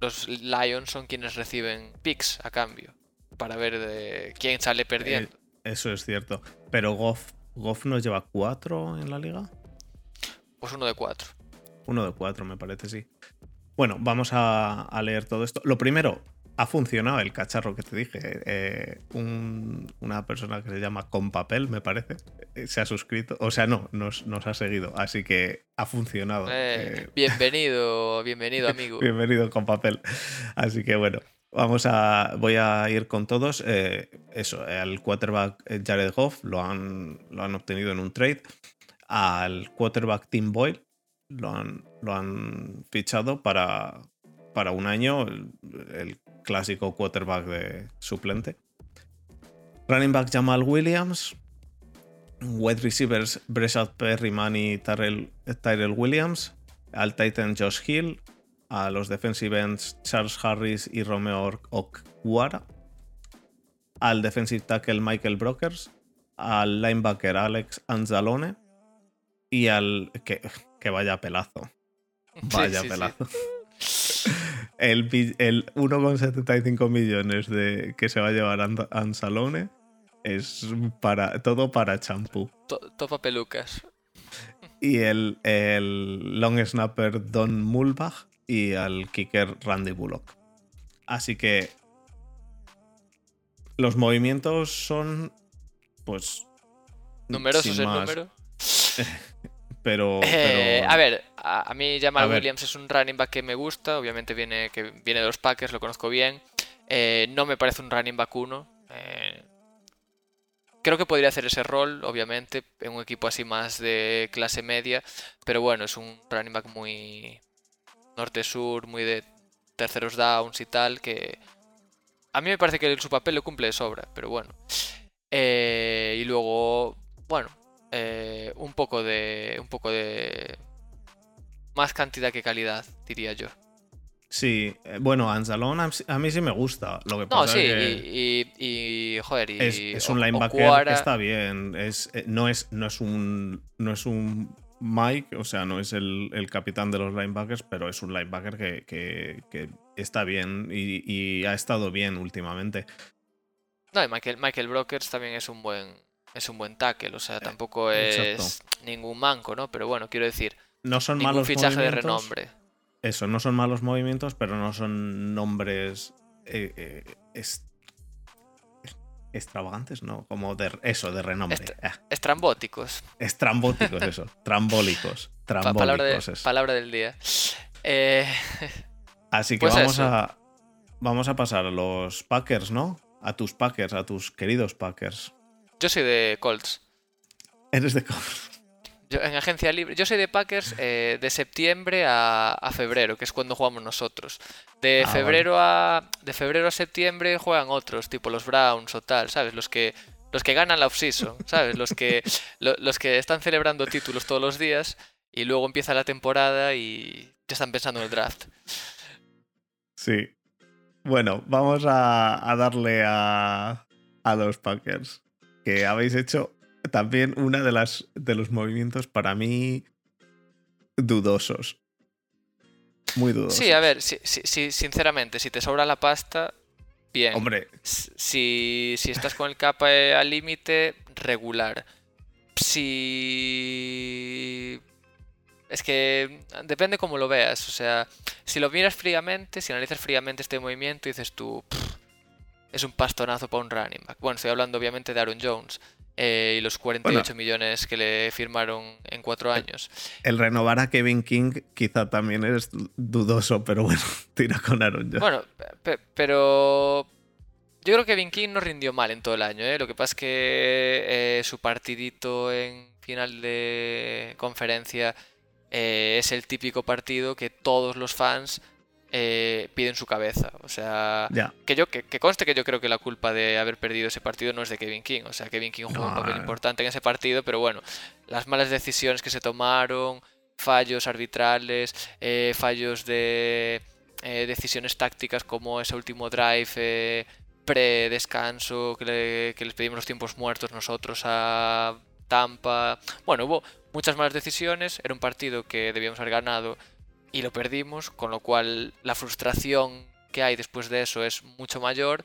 los Lions son quienes reciben picks a cambio para ver de quién sale perdiendo. eso es cierto. Pero Goff, Goff nos lleva cuatro en la liga. Pues uno de cuatro. Uno de cuatro, me parece, sí. Bueno, vamos a, leer todo esto. Lo primero, ha funcionado el cacharro que te dije. Eh, una persona que se llama Con Papel, me parece, eh, se ha suscrito. O sea, no, nos, ha seguido. Así que ha funcionado. Eh, bienvenido, bienvenido, amigo. bienvenido con papel. Así que bueno, vamos a. Voy a ir con todos. eso, al quarterback Jared Goff lo han, lo han obtenido en un trade. Al quarterback Tim Boyle lo han, lo han fichado para, para un año, el, clásico quarterback de suplente. Running back Jamal Williams. Wide receivers Breshad Perryman y Tyrell, Williams. Al Titan Josh Hill. A los defensive ends Charles Harris y Romeo Okwara. Al defensive tackle Michael Brokers. Al linebacker Alex Anzalone. Y al. que que vaya pelazo. Vaya pelazo. El, el 1,75 millones de que se va a llevar Ansalone es para todo para champú. topa pelucas. Y el, el long snapper Don Mulbach y al kicker Randy Bullock. Así que los movimientos son pues numerosos el número. Pero, eh, a ver, a, mí Jamal Williams es un running back que me gusta, obviamente viene, que viene de los Packers, lo conozco bien. Eh, no me parece un running back uno. Eh, creo que podría hacer ese rol, obviamente, en un equipo así más de clase media, pero bueno, es un running back muy norte-sur, muy de terceros downs y tal, que a mí me parece que su papel lo cumple de sobra, pero bueno. y luego, bueno, eh, un poco de. un poco de. más cantidad que calidad, diría yo. Sí, eh, bueno, Anzalón a mí sí me gusta. Lo que pasa no, sí, es y, joder, y, es, un linebacker que está bien. Es, eh, no, es, no es un. No es un Mike, o sea, no es el, capitán de los linebackers, pero es un linebacker que, está bien y, ha estado bien últimamente. No, y Michael, Michael Brokers también es un buen es un buen tackle, o sea, eh, tampoco es ningún manco, ¿no? Pero bueno, quiero decir, no son ningún malos fichaje de renombre. Eso, no son malos movimientos, pero no son nombres eh, eh, extravagantes, ¿no? Como de eso, de renombre. Ah. Estrambóticos. Estrambóticos, eso. Trambólicos. Trambólicos. palabra, de, palabra, del día. Así que pues vamos a. Vamos a pasar a los Packers, ¿no? A tus Packers, a tus queridos Packers. Yo soy de Colts. Eres de Colts. Yo, en agencia libre. Yo soy de Packers eh, de septiembre a, febrero, que es cuando jugamos nosotros. De ah, febrero a. De febrero a septiembre juegan otros, tipo los Browns o tal, ¿sabes? Los que. Los que ganan la offseason, ¿sabes? Los que, los que están celebrando títulos todos los días y luego empieza la temporada y ya están pensando en el draft. Sí. Bueno, vamos a, a darle a, a los Packers que habéis hecho también una de las de los movimientos para mí dudosos. Muy dudosos. Sí, a ver, si, sinceramente, si te sobra la pasta, bien. Hombre. Si, si estás con el capa al límite, regular. Si. Es que depende cómo lo veas. O sea, si lo miras fríamente, si analizas fríamente este movimiento, dices tú es un pastonazo para un running back. Bueno, estoy hablando obviamente de Aaron Jones eh, y los 48 millones que le firmaron en cuatro años. El, renovar a Kevin King quizá también es dudoso, pero bueno, tira con Aaron Jones. Bueno, pero yo creo que Kevin King no rindió mal en todo el año. ¿eh? Lo que pasa es que eh, su partidito en final de conferencia es el típico partido que todos los fans eh, piden su cabeza. O sea, que yo que, conste que yo creo que la culpa de haber perdido ese partido no es de Kevin King. O sea, Kevin King jugó un papel importante en ese partido, pero bueno, las malas decisiones que se tomaron, fallos arbitrales, eh, fallos de eh, decisiones tácticas como ese último drive pre-descanso, que, que les pedimos los tiempos muertos nosotros a Tampa. Bueno, hubo muchas malas decisiones, era un partido que debíamos haber ganado y lo perdimos, con lo cual la frustración que hay después de eso es mucho mayor.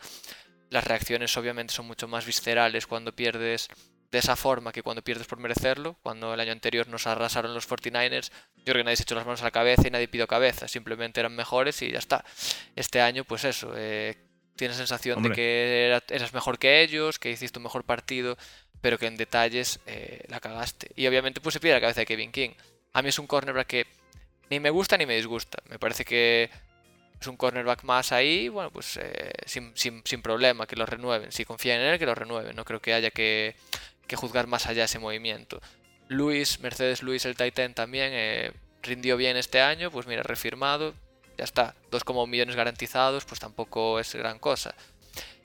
Las reacciones obviamente son mucho más viscerales cuando pierdes de esa forma que cuando pierdes por merecerlo. Cuando el año anterior nos arrasaron los 49ers, yo creo que nadie se echó las manos a la cabeza y nadie pidió cabeza, simplemente eran mejores y ya está. Este año, pues eso, eh, tienes sensación de que eras mejor que ellos, que hiciste un mejor partido, pero que en detalles eh, la cagaste. Y obviamente pues se pierde la cabeza de Kevin King. A mí es un cornerback que ni me gusta ni me disgusta. Me parece que es un cornerback más ahí, bueno, pues eh, sin, sin, problema, que lo renueven. Si confían en él, que lo renueven. No creo que haya que, que juzgar más allá ese movimiento. Luis, Mercedes Luis, el Titan también, eh, rindió bien este año, pues mira, refirmado, ya está. 2,1 millones garantizados, pues tampoco es gran cosa.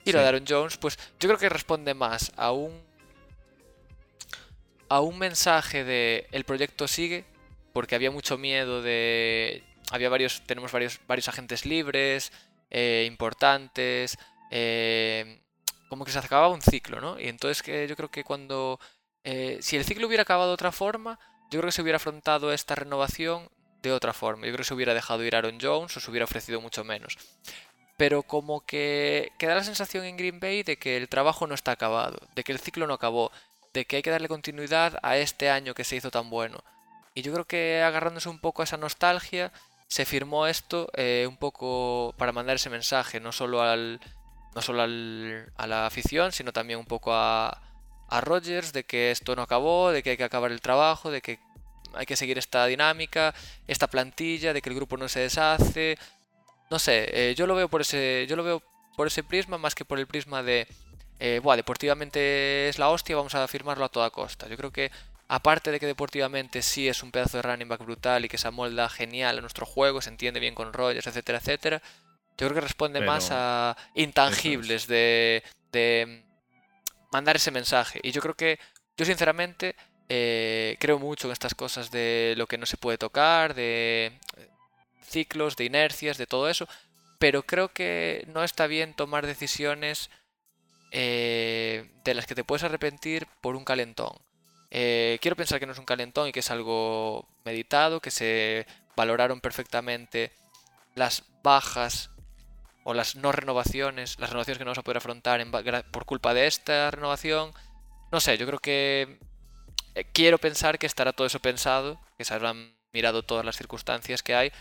Y lo de Aaron Jones, pues yo creo que responde más a un a un mensaje de el proyecto sigue, porque había mucho miedo de había varios tenemos varios varios agentes libres eh, importantes eh, como que se acababa un ciclo, ¿no? Y entonces que yo creo que cuando eh, si el ciclo hubiera acabado de otra forma, yo creo que se hubiera afrontado esta renovación de otra forma. Yo creo que se hubiera dejado ir Aaron Jones o se hubiera ofrecido mucho menos. Pero como que queda la sensación en Green Bay de que el trabajo no está acabado, de que el ciclo no acabó, de que hay que darle continuidad a este año que se hizo tan bueno. Y yo creo que agarrándose un poco a esa nostalgia, se firmó esto eh, un poco para mandar ese mensaje, no solo al, no solo al, a la afición, sino también un poco a, a Rogers, de que esto no acabó, de que hay que acabar el trabajo, de que hay que seguir esta dinámica, esta plantilla, de que el grupo no se deshace. No sé, eh, yo lo veo por ese. Yo lo veo por ese prisma más que por el prisma de. Eh, deportivamente es la hostia, vamos a firmarlo a toda costa. Yo creo que, aparte de que deportivamente sí es un pedazo de running back brutal y que se amolda genial a nuestro juego, se entiende bien con Rogers, etcétera, etcétera, yo creo que responde más a intangibles de, de mandar ese mensaje. Y yo creo que, yo sinceramente, eh, creo mucho en estas cosas de lo que no se puede tocar, de eh, ciclos, de inercias, de todo eso, pero creo que no está bien tomar decisiones eh, de las que te puedes arrepentir por un calentón. Quiero pensar que no es un calentón y que es algo meditado, que se valoraron perfectamente las bajas o las no renovaciones, las renovaciones que no vamos a poder afrontar por culpa de esta renovación. No sé, yo creo que eh, quiero pensar que estará todo eso pensado, que se habrán mirado todas las circunstancias que hay,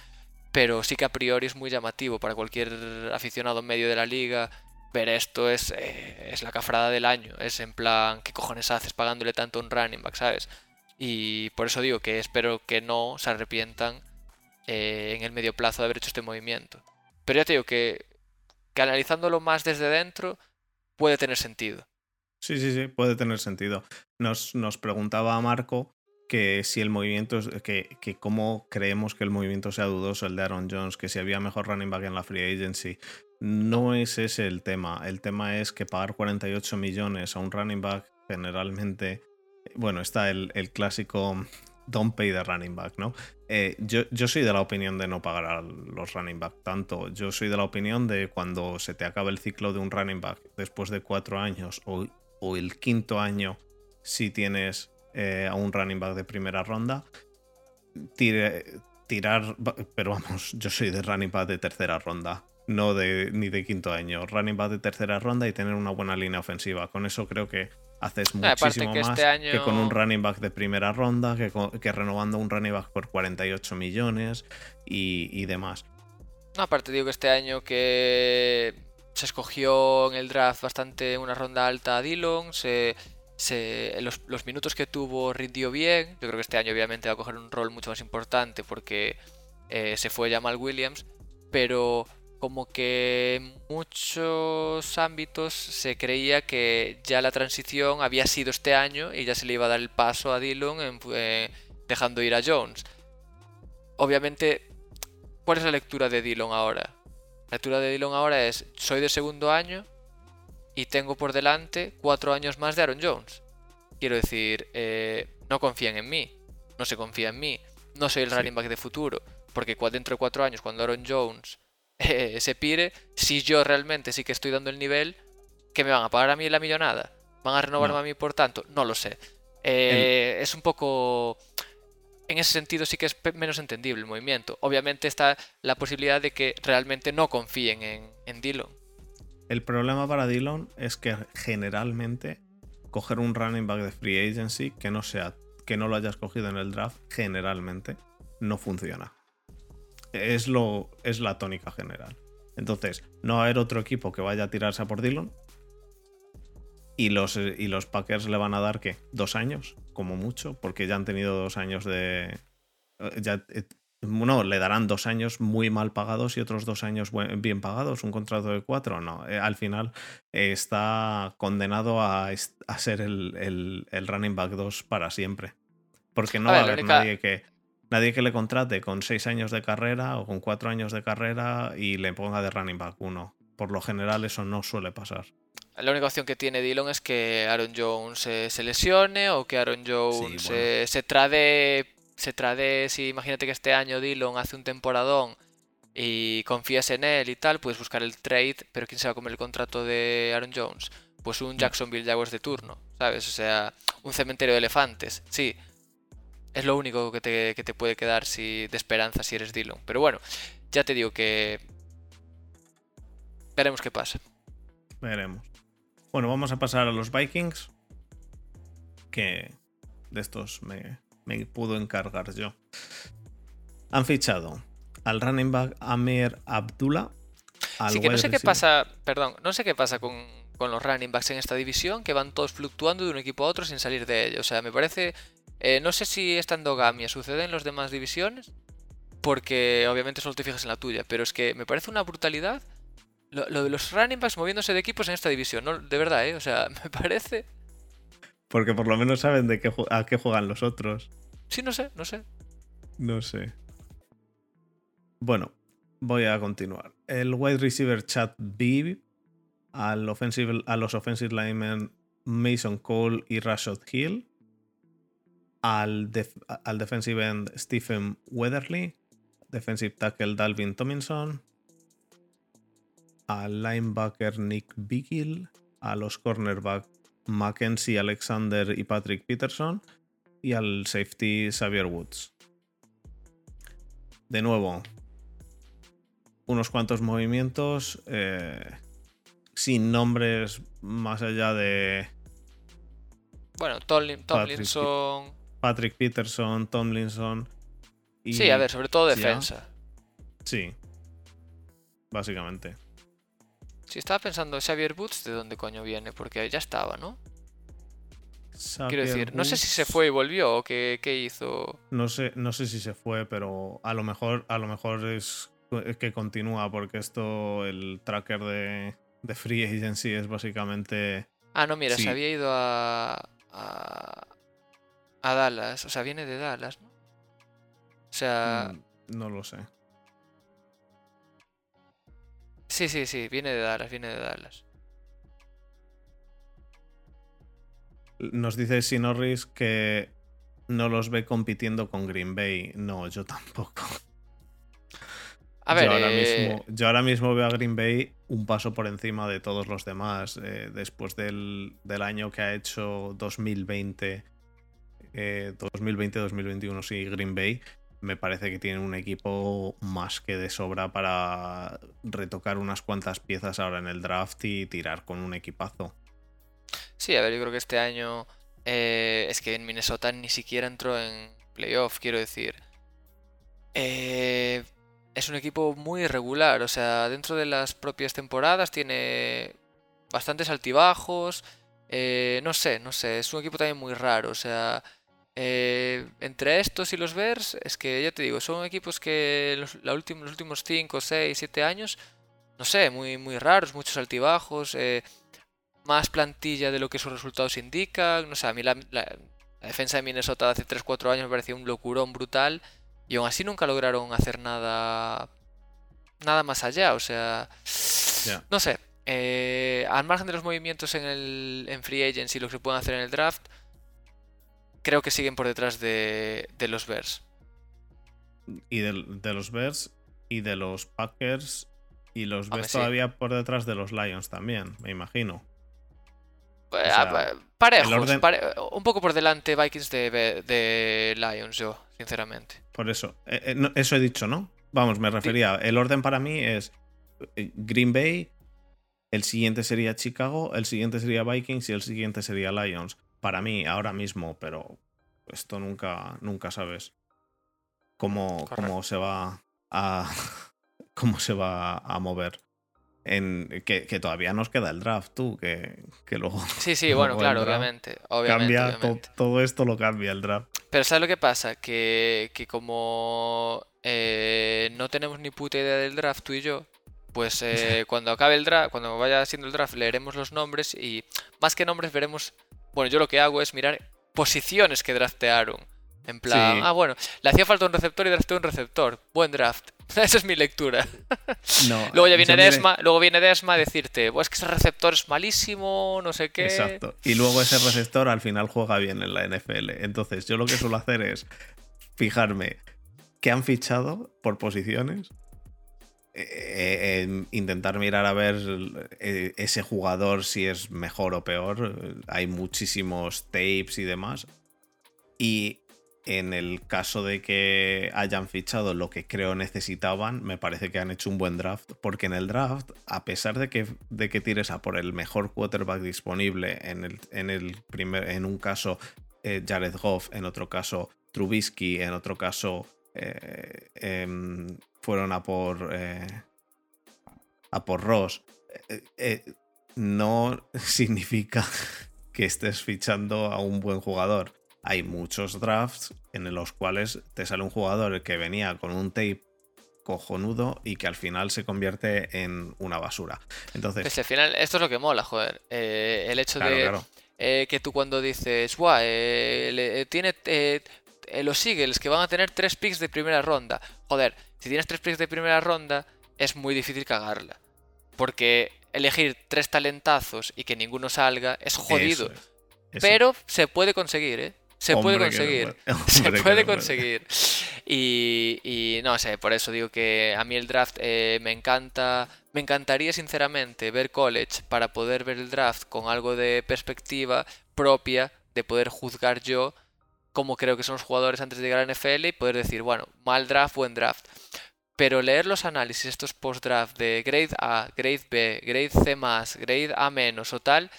pero sí que a priori es muy llamativo para cualquier aficionado medio de la liga. Ver esto es, eh, es la cafrada del año, es en plan, ¿qué cojones haces pagándole tanto a un running back, sabes? Y por eso digo que espero que no se arrepientan eh, en el medio plazo de haber hecho este movimiento. Pero ya te digo que, que analizándolo más desde dentro puede tener sentido. Sí, sí, sí, puede tener sentido. Nos, nos preguntaba Marco que si el movimiento, que, que cómo creemos que el movimiento sea dudoso, el de Aaron Jones, que si había mejor running back en la free agency. No es ese el tema. El tema es que pagar 48 millones a un running back generalmente, bueno, está el, el clásico don't pay the running back, ¿no? Eh, yo, yo, soy de la opinión de no pagar a los running back tanto. Yo soy de la opinión de cuando se te acaba el ciclo de un running back después de cuatro años o o el quinto año si tienes eh, a un running back de primera ronda. tirar, pero vamos, yo soy de running back de tercera ronda, no de, ni de quinto año. Running back de tercera ronda y tener una buena línea ofensiva. Con eso creo que haces muchísimo que más este que con un running back de primera ronda, que, que, renovando un running back por 48 millones y, y demás. aparte digo que este año que se escogió en el draft bastante una ronda alta a Dillon, se, los, minutos que tuvo rindió bien, yo creo que este año obviamente va a coger un rol mucho más importante porque eh, se fue Jamal Williams, pero como que en muchos ámbitos se creía que ya la transición había sido este año y ya se le iba a dar el paso a Dillon eh, dejando ir a Jones. Obviamente, ¿cuál es la lectura de Dillon ahora? La lectura de Dillon ahora es, soy de segundo año y tengo por delante cuatro años más de Aaron Jones. Quiero decir, eh, no confían en mí, no se confía en mí, no soy el running back de futuro, porque dentro de cuatro años, cuando Aaron Jones eh, se pire, si yo realmente sí que estoy dando el nivel, ¿Qué me van a pagar a mí la millonada? ¿Van a renovarme No. a mí por tanto? No lo sé. Eh, Es un poco... En ese sentido sí que es menos entendible el movimiento. Obviamente está la posibilidad de que realmente no confíen en, en Dillon. El problema para Dillon es que generalmente coger un running back de free agency que no sea que no lo hayas cogido en el draft generalmente no funciona. Es lo es la tónica general. Entonces, no va a haber otro equipo que vaya a tirarse a por Dillon. Y los, y los Packers le van a dar, ¿qué? ¿Dos años? Como mucho, porque ya han tenido dos años de... eh, Ya, eh, no, le darán dos años muy mal pagados y otros dos años bien pagados. Un contrato de cuatro, no. Eh, al final eh, está condenado a, a ser el, el- el running back 2 para siempre. Porque no A va ver, a haber única- nadie que... Nadie que le contrate con seis años de carrera o con cuatro años de carrera y le ponga de running back 1. Por lo general eso no suele pasar. La única opción que tiene Dillon es que Aaron Jones eh, se lesione o que Aaron Jones bueno. eh, se trade. Se trade. Si imagínate que este año Dillon hace un temporadón y confías en él y tal, puedes buscar el trade, pero ¿quién se va a comer el contrato de Aaron Jones? Pues un Jacksonville Jaguars de turno, ¿sabes? O sea, un cementerio de elefantes, sí. Es lo único que te, que te puede quedar si, de esperanza si eres Dillon. Pero bueno, ya te digo que. Veremos qué pasa. Veremos. Bueno, vamos a pasar a los Vikings. Que de estos me, me pudo encargar yo. Han fichado al running back Amir Abdullah. Al Sí, que no sé qué pasa, perdón, no sé qué pasa con, con los running backs en esta división, que van todos fluctuando de un equipo a otro sin salir de ello. O sea, me parece, eh, no sé si esta endogamia sucede en las demás divisiones, porque obviamente solo te fijas en la tuya, pero es que me parece una brutalidad lo, lo de los running backs moviéndose de equipos en esta división, ¿no? De verdad, ¿eh? O sea, me parece... Porque por lo menos saben de qué, a qué juegan los otros. Sí, no sé, no sé. No sé. Bueno, voy a continuar. El wide receiver Chad Beebe al offensive, a los offensive linemen Mason Cole y Rashad Hill. Al, def- al defensive end Stephen Weatherly. Defensive tackle Dalvin Tomlinson. Al linebacker Nick Biggill. A los cornerback Mackenzie Alexander y Patrick Peterson. Y al safety Xavier Woods. De nuevo, unos cuantos movimientos eh, sin nombres más allá de Bueno, Tomlin- Tomlinson... Patrick Peterson, Tomlinson. Y, Sí, a ver, sobre todo defensa. Sí, básicamente. Si estaba pensando Xavier Woods, ¿de dónde coño viene? Porque ya estaba, ¿no? Quiero decir, no sé si se fue y volvió o qué, qué hizo. No sé, no sé si se fue, pero a lo mejor, a lo mejor es que continúa, porque esto, el tracker de, de Free Agency es básicamente. Ah, no, mira, Sí. se había ido a, a. a Dallas. O sea, viene de Dallas, ¿no? O sea, mm, No lo sé. sí, sí, sí, viene de Dallas, viene de Dallas. Nos dice Sinorris que no los ve compitiendo con Green Bay. No, yo tampoco. A ver, yo, ahora eh, mismo, yo ahora mismo veo a Green Bay un paso por encima de todos los demás. eh, después del, del año que ha hecho 2020, eh, 2020-2021, sí, Green Bay, me parece que tienen un equipo más que de sobra para retocar unas cuantas piezas ahora en el draft y tirar con un equipazo. sí, a ver, yo creo que este año. eh, es que en Minnesota ni siquiera entró en playoff, quiero decir. Eh, es un equipo muy irregular, o sea, dentro de las propias temporadas tiene bastantes altibajos. eh, no sé, no sé, es un equipo también muy raro, o sea, eh, entre estos y los Bears, es que ya te digo, son equipos que los, la los últimos 5, 6, 7 años, no sé, muy, muy raros, muchos altibajos, eh, más plantilla de lo que sus resultados indican, no sé, a mí la, la- la defensa de Minnesota de hace 3-4 años me parecía un locurón brutal y aún así nunca lograron hacer nada nada más allá, o sea, no sé, eh, al margen de los movimientos en el en free agency y lo que se pueden hacer en el draft, creo que siguen por detrás de, de los Bears. Y de, los Bears y de los Packers. Y los Hombre, ves sí. todavía por detrás de los Lions también, me imagino. eh, parejos, un poco por delante Vikings de, Lions, yo, sinceramente. Por eso, eh, eh, eso he dicho, ¿no? Vamos, me refería. El orden para mí es Green Bay, el siguiente sería Chicago, el siguiente sería Vikings y el siguiente sería Lions. Para mí, ahora mismo, pero esto nunca, nunca sabes cómo, cómo se va a. cómo se va a mover en, que, todavía nos queda el draft, tú, que, que luego... Sí, sí, bueno, claro, obviamente. cambia, todo esto lo cambia el draft. Pero ¿sabes lo que pasa? Que, que como eh, no tenemos ni puta idea del draft, tú y yo, pues eh, cuando acabe el draft, cuando vaya siendo el draft, leeremos los nombres y más que nombres veremos... Bueno, yo lo que hago es mirar posiciones que draftearon. En plan, ah, bueno, le hacía falta un receptor y drafteó un receptor. Buen draft. Esa es mi lectura. luego ya viene Desma, luego viene Desma a decirte, pues que ese receptor es malísimo, no sé qué. Exacto. Y luego ese receptor al final juega bien en la NFL. Entonces, yo lo que suelo hacer es fijarme qué han fichado por posiciones. Eh, intentar mirar a ver eh, ese jugador si es mejor o peor. Hay muchísimos tapes y demás. Y en el caso de que hayan fichado lo que creo necesitaban, me parece que han hecho un buen draft, porque en el draft, a pesar de que, de que tires a por el mejor quarterback disponible, en, el, en, el primer, en un caso eh, Jared Goff, en otro caso Trubisky, en otro caso em, fueron a por, eh, a por Ross, no significa que estés fichando a un buen jugador hay muchos drafts en los cuales te sale un jugador que venía con un tape cojonudo y que al final se convierte en una basura. Entonces, pues al final esto es lo que mola, joder. Eh, el hecho de eh, que tú cuando dices, guau, eh, tiene los Eagles que van a tener tres picks de primera ronda. Joder, si tienes tres picks de primera ronda, es muy difícil cagarla. Porque elegir tres talentazos y que ninguno salga es jodido. Pero se puede conseguir, ¿eh? Se puede conseguir. se puede conseguir. Y, no sé, por eso digo que a mí el draft eh, me encanta. Me encantaría sinceramente ver college para poder ver el draft con algo de perspectiva propia, de poder juzgar yo cómo creo que son los jugadores antes de llegar a la NFL y poder decir, bueno, mal draft, buen draft. Pero leer los análisis, estos post-draft de grade A, grade B, grade C, grade A menos o tal,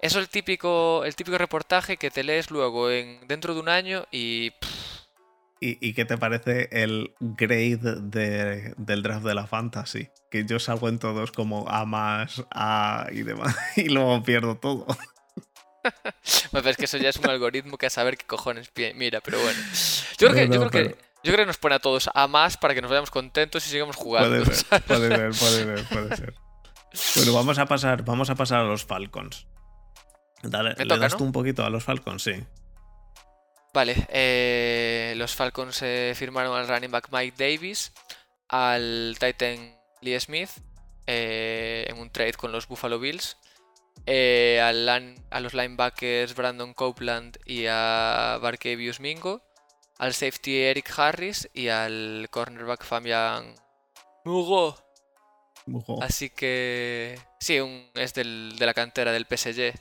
es el típico, el típico reportaje que te lees luego en, dentro de un año y... ¿Y, qué te parece el grade del draft de la fantasy? Que yo salgo en todos como A más, A y demás, y luego pierdo todo. bueno, es que eso ya es un algoritmo que a saber qué cojones mira, pero bueno. Yo creo, que, yo, creo que, yo creo que nos pone a todos A más para que nos vayamos contentos y sigamos jugando. Puede ser, puede ser, puede ser, puede ser. Bueno, vamos a pasar, vamos a pasar a los Falcons. Dale, le das tú un poquito a los Falcons, sí. Vale, eh, los Falcons eh, firmaron al running back Mike Davis, al Titan Lee Smith, eh, en un trade con los Buffalo Bills, a los linebackers Brandon Copeland y a Barkevius Mingo, al safety Eric Harris y al cornerback Fabian Mugo. Así que sí, es de la cantera del PSG.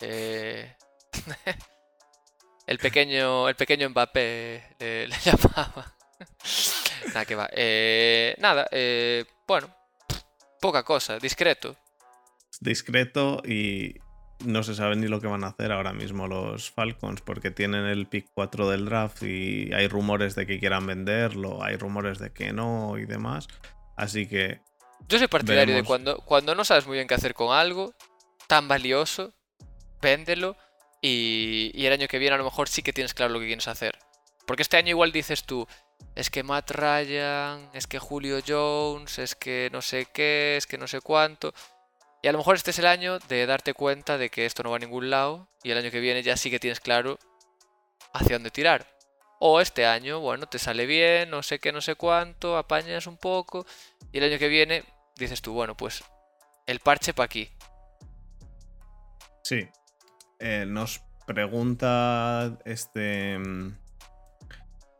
Eh, el pequeño. El pequeño Mbappé le, llamaba. nada que va. Eh, nada, eh, bueno. Poca cosa, discreto. Discreto y no se sabe ni lo que van a hacer ahora mismo los Falcons porque tienen el pick 4 del draft y hay rumores de que quieran venderlo, hay rumores de que no y demás. Así que... Yo soy partidario de cuando, cuando no sabes muy bien qué hacer con algo tan valioso, véndelo y, y, el año que viene a lo mejor sí que tienes claro lo que quieres hacer. Porque este año igual dices tú, es que Matt Ryan, es que Julio Jones, es que no sé qué, es que no sé cuánto. Y a lo mejor este es el año de darte cuenta de que esto no va a ningún lado y el año que viene ya sí que tienes claro hacia dónde tirar. O este año, bueno, te sale bien, no sé qué, no sé cuánto, apañas un poco y el año que viene dices tú, bueno, pues el parche para aquí. Sí, eh, nos pregunta este mm,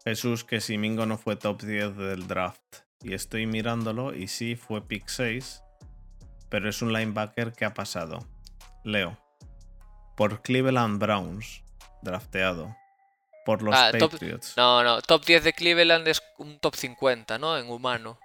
Jesús que si Mingo no fue top 10 del draft. Y estoy mirándolo y sí fue pick 6, pero es un linebacker que ha pasado. Leo. por Cleveland Browns, drafteado. Por los Ah, top- Patriots. No, no, top 10 de Cleveland es un top 50, ¿no? En humano.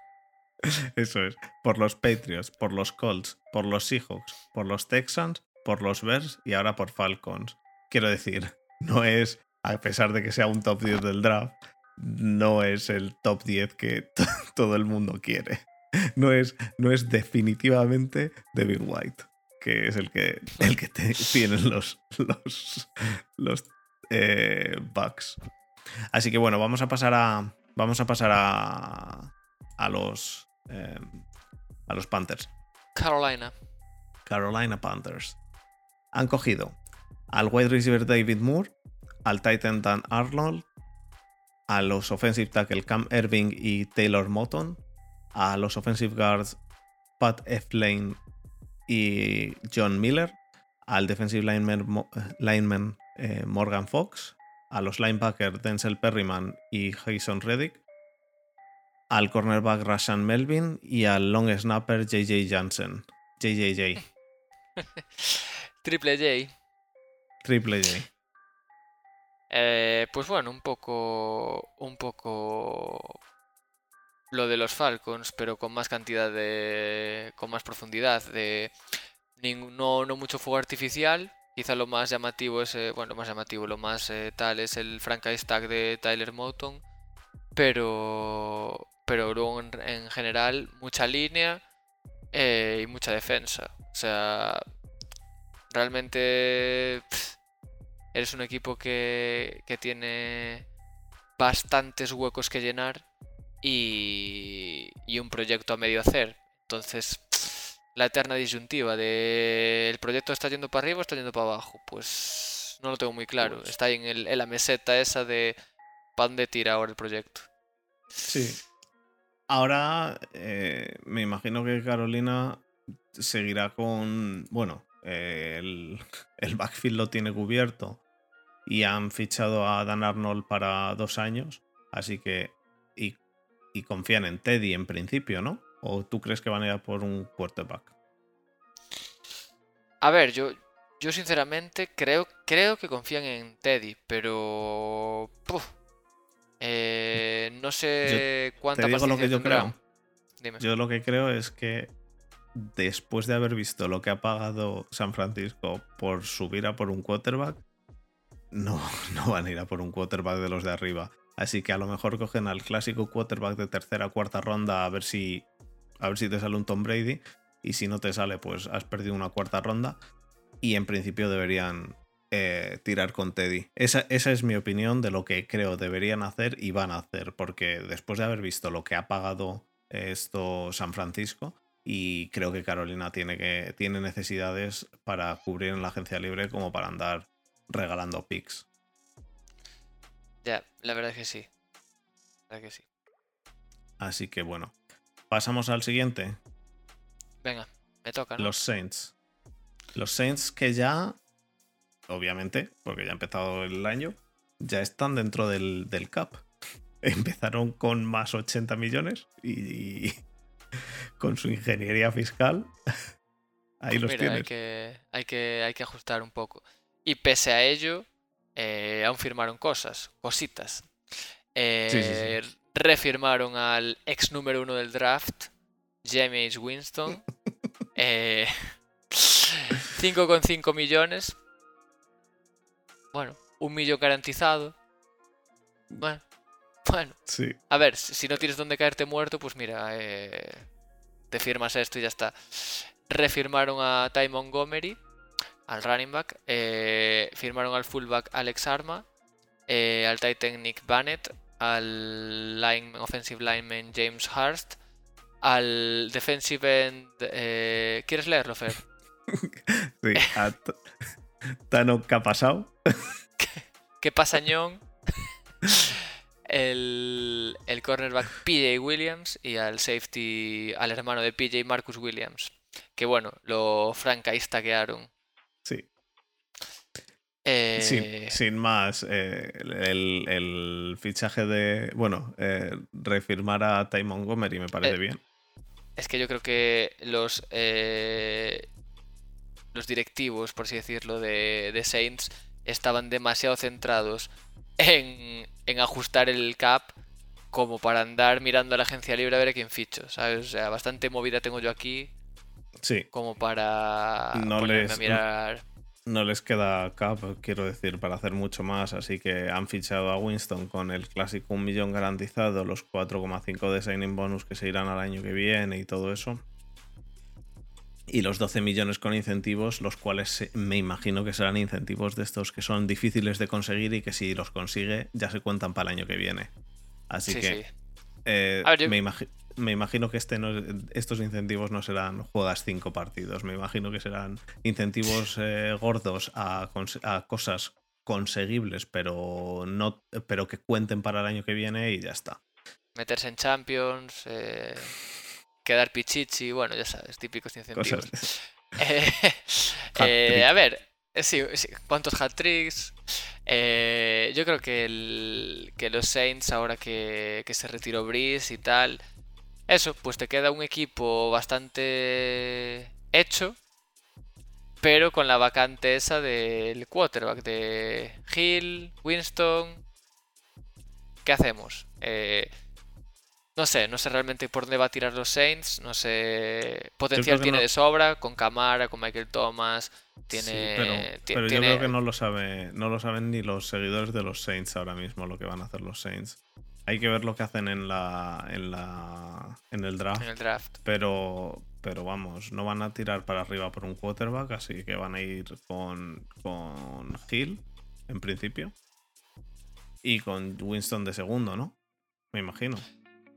Eso es. Por los Patriots, por los Colts, por los Seahawks, por los Texans, por los Bears y ahora por Falcons. Quiero decir, no es, a pesar de que sea un top 10 del draft, no es el top 10 que todo el mundo quiere. No es, no es definitivamente Devin White, que es el que, el que te- tienen los, los, los eh, Bucks. Así que bueno, vamos a pasar a. Vamos a pasar a. a los. eh, a los Panthers. Carolina. Carolina Panthers. Han cogido al wide receiver David Moore, al Titan Dan Arnold, a los offensive tackle Cam Irving y Taylor Moton, a los offensive guards Pat F. Lane y John Miller, al defensive lineman, eh, lineman, eh, Morgan Fox, a los linebackers Denzel Perryman y Jason Reddick, al cornerback Rashan Melvin y al long snapper JJ Jansen. JJJ. Triple J. Triple J. Eh, pues bueno, un poco. Un poco. Lo de los Falcons, pero con más cantidad de. con más profundidad. De. no, no mucho fuego artificial. Quizá lo más llamativo es. eh, bueno, lo más llamativo, lo más eh, tal es el franchise tag de Tyler Moton. Pero. Pero luego en, en general, mucha línea eh, y mucha defensa. O sea. Realmente. pff, eres un equipo que, que tiene bastantes huecos que llenar y, y un proyecto a medio hacer. Entonces, la eterna disyuntiva de el proyecto está yendo para arriba o está yendo para abajo, pues no lo tengo muy claro. Pues- Está ahí en, el- en la meseta esa de para dónde tira ahora el proyecto. Sí. Ahora eh, me imagino que Carolina seguirá con. Bueno, eh, el, el backfield lo tiene cubierto y han fichado a Dan Arnold para dos años. Así que. Y, confían en Teddy en principio, ¿no? ¿O tú crees que van a ir a por un quarterback? A ver, yo, yo sinceramente creo, creo que confían en Teddy, pero... puf, eh, no sé cuánta Te digo lo que yo creo. Dime. Yo lo que creo es que después de haber visto lo que ha pagado San Francisco por subir a por un quarterback, no, no van a ir a por un quarterback de los de arriba. Así que a lo mejor cogen al clásico quarterback de tercera o cuarta ronda a ver si a ver si te sale un Tom Brady y si no te sale pues has perdido una cuarta ronda y en principio deberían eh, tirar con Teddy. Esa, esa es mi opinión de lo que creo deberían hacer y van a hacer porque después de haber visto lo que ha pagado esto San Francisco y creo que Carolina tiene que tiene necesidades para cubrir en la agencia libre como para andar regalando picks. Ya, la verdad es que sí. La verdad que sí. Así que bueno, pasamos al siguiente, Venga, me toca, ¿no? los Saints. Los Saints que ya, obviamente, porque ya ha empezado el año, ya están dentro del, del cap. Empezaron con más 80 millones y, y con su ingeniería fiscal. Ahí Pues los mira, hay tienes. que, hay, que, hay que ajustar un poco. Y pese a ello, eh, aún firmaron cosas, cositas. Eh, Refirmaron al ex número uno del draft, James Winston. eh, 5,5 millones. Bueno, un millón garantizado. Bueno, bueno. Sí. A ver, si no tienes donde caerte muerto, pues mira, eh, te firmas esto y ya está. Refirmaron a Ty Montgomery, al running back. eh, firmaron al fullback Alex Arma, eh, al Titan Nick Bannett, al lineman- offensive lineman James Hurst, al defensive end. eh, ¿Quieres leerlo, Fer? Sí, a Tano, ¿qué ha pasado? ¿Qué pasa, ñón? El, el cornerback PJ Williams y al safety, al hermano de PJ Marcus Williams. Que bueno, lo. Sí. Eh, Sin, sin más, eh, el, el fichaje de. Bueno, eh, refirmar a Ty Montgomery me parece Eh, bien. Es que yo creo que los. los directivos, por así decirlo, de, de Saints estaban demasiado centrados en, en ajustar el cap como para andar mirando a la agencia libre a ver a quién ficho, ¿sabes? O sea, bastante movida tengo yo aquí Sí, como para No les- a mirar. No les queda cap, quiero decir, para hacer mucho más, así que han fichado a Winston con el clásico un millón garantizado, los 4,5 de signing bonus que se irán al año que viene y todo eso. Y los 12 millones con incentivos, los cuales me imagino que serán incentivos de estos que son difíciles de conseguir y que si los consigue ya se cuentan para el año que viene. Así Sí, que sí. eh, A ver, yo- me, imagi- me imagino que este no- estos incentivos no serán juegas cinco partidos. Me imagino que serán incentivos eh, gordos a, cosas conseguibles, pero no, pero que cuenten para el año que viene y ya está. Meterse en Champions, eh, quedar pichichi, bueno, ya sabes, típicos incentivos. Cosas. Eh, a ver, sí, sí, ¿cuántos hat-tricks? Eh, yo creo que, el- que los Saints, ahora que, que se retiró Breeze y tal, eso, pues te queda un equipo bastante hecho, pero con la vacante esa del quarterback de Hill, Winston. ¿Qué hacemos? Eh, no sé, no sé realmente por dónde va a tirar los Saints. No sé. Potencial tiene no- de sobra con Camara, con Michael Thomas. Tiene. Sí, pero, yo creo que no lo sabe, no lo saben ni los seguidores de los Saints ahora mismo lo que van a hacer los Saints. Hay que ver lo que hacen en la en la en el draft. en el draft. pero pero vamos, no van a tirar para arriba por un quarterback, así que van a ir con, con Hill, en principio. Y con Winston de segundo, ¿no? Me imagino.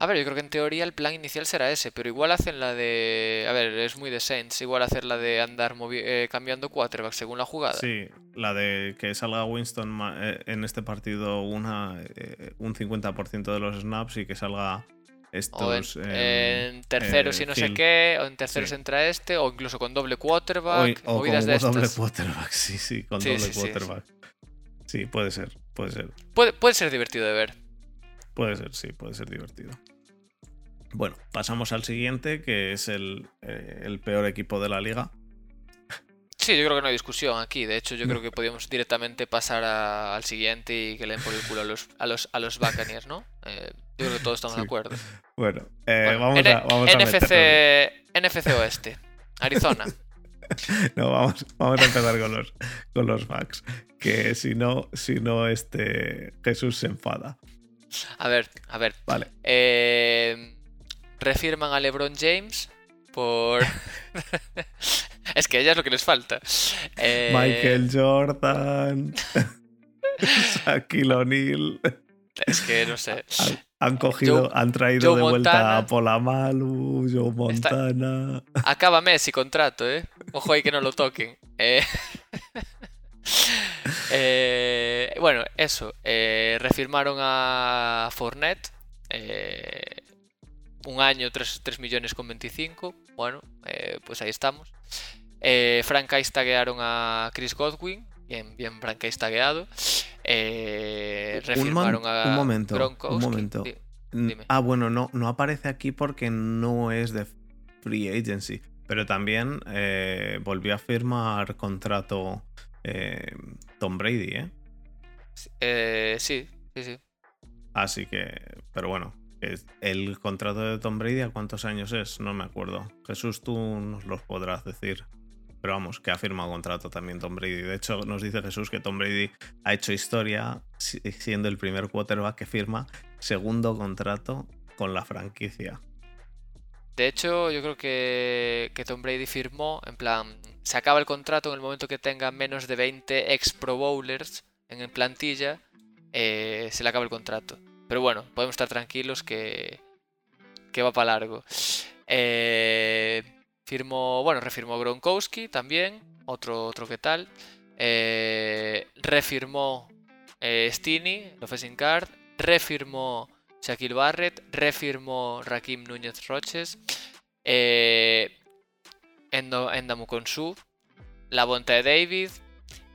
A ver, yo creo que en teoría el plan inicial será ese, pero igual hacen la de. A ver, es muy de Saints. Igual hacer la de andar movi- eh, cambiando quarterback según la jugada. Sí, la de que salga Winston eh, en este partido una, eh, un 50% de los snaps y que salga O en, estos. eh, en terceros y no sé qué, o en terceros Sí. entra este, o incluso con doble quarterback, o movidas de doble estas. quarterback, sí, sí, con Sí, doble sí. quarterback. Sí, puede ser, puede ser. Puede, puede ser divertido de ver. Puede ser, sí, puede ser divertido. Bueno, pasamos al siguiente, que es el, eh, el peor equipo de la liga. Sí, yo creo que no hay discusión aquí. De hecho, yo No. creo que podríamos directamente pasar a- al siguiente y que le den por el culo a los, a los, a los Buccaneers, ¿no? Eh, yo creo que todos estamos de acuerdo. Bueno, eh, Bueno, vamos, a, vamos a NFC, NFC Oeste. Arizona. No, vamos, vamos a empezar con los, con los Bucks. Que si no, si no, este Jesús se enfada. A ver, a ver. Vale. Eh, refirman a LeBron James por. es que ya es lo que les falta. Eh, Michael Jordan. Shaquille O'Neal. Es que no sé. Han, cogido, Joe- han traído Joe de vuelta a Polamalu, Joe Está- Montana. Acaba Messi contrato, ¿eh? Ojo ahí que no lo toquen. Eh, eh, bueno, eso. eh, refirmaron a Fournette. eh, un año, 3, millones con 25. Bueno, eh, pues ahí estamos. Eh, franchise taguearon a Chris Godwin. Bien, bien franchise tagueado. Eh, refirmaron a un momento, un momento. Dime. Ah, bueno, no, no aparece aquí porque no es de free agency. Pero también eh, volvió a firmar contrato eh, Tom Brady, ¿eh? eh, sí, sí, sí. Así que, pero bueno, el contrato de Tom Brady, ¿a cuántos años es? No me acuerdo. Jesús, tú nos los podrás decir. Pero vamos, que ha firmado contrato también Tom Brady. De hecho, nos dice Jesús que Tom Brady ha hecho historia si- siendo el primer quarterback que firma segundo contrato con la franquicia. De hecho, yo creo que, que Tom Brady firmó, en plan, se acaba el contrato en el momento que tenga menos de 20 ex Pro Bowlers en plantilla, eh, se le acaba el contrato. Pero bueno, podemos estar tranquilos que, que va para largo. Eh, firmó, bueno, refirmó Gronkowski también, otro, otro que tal. Eh, refirmó eh, Stini, el offensive guard. Refirmó Shaquille Barrett. Refirmó Rakim Núñez Roches. Eh, Endamu Konsu. La Bonta de David.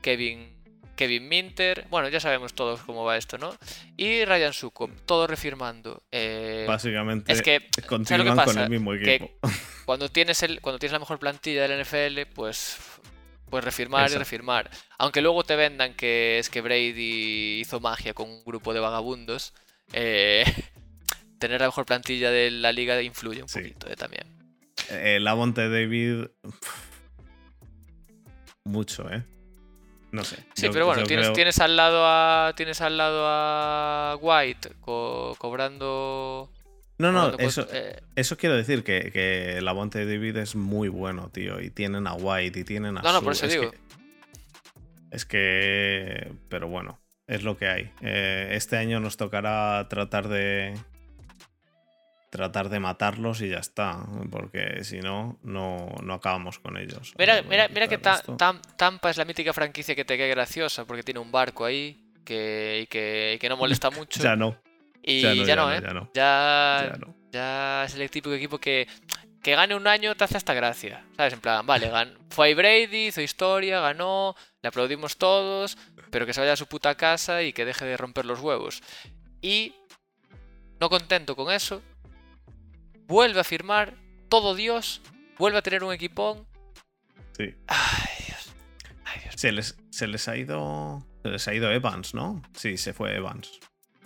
Kevin, Kevin Minter. Bueno, ya sabemos todos cómo va esto, ¿no? Y Ryan Sukup, todo refirmando. Eh, Básicamente es que continúan con pasa? el mismo Que- equipo. cuando tienes el cuando tienes la mejor plantilla del NFL, pues Pues refirmar y refirmar. Aunque luego te vendan que es que Brady hizo magia con un grupo de vagabundos, eh, tener la mejor plantilla de la liga influye un Sí. poquito eh, también. Eh, Lavonte David. Mucho, ¿eh? No sé. Sí, Yo- pero bueno, tienes, creo- tienes al lado a tienes al lado a White co- cobrando. No, no, cobrando eso, eh, eso quiero decir que, que Lavonte David es muy bueno, tío. Y tienen a White y tienen a No, no, por eso es digo. Que, es que. Pero bueno, es lo que hay. Eh, este año nos tocará tratar de. Tratar de matarlos y ya está. Porque si no, no, no acabamos con ellos. Mira, mira, mira que Ta-. Tam- Tampa es la mítica franquicia que te cae graciosa porque tiene un barco ahí que, y que, y que no molesta mucho. Ya no, y ya ya no, ¿eh? ya no. Ya, es el típico equipo que, que gane un año te hace hasta gracia. ¿Sabes? En plan, vale, gan- fue ahí Brady, hizo historia, ganó, le aplaudimos todos, pero que se vaya a su puta casa y que deje de romper los huevos. Y, no contento con eso, vuelve a firmar todo Dios, vuelve a tener un equipón. Sí. Ay, Dios. Ay, Dios. Se les, se les ha ido. Se les ha ido Evans, ¿no? Sí, se fue Evans.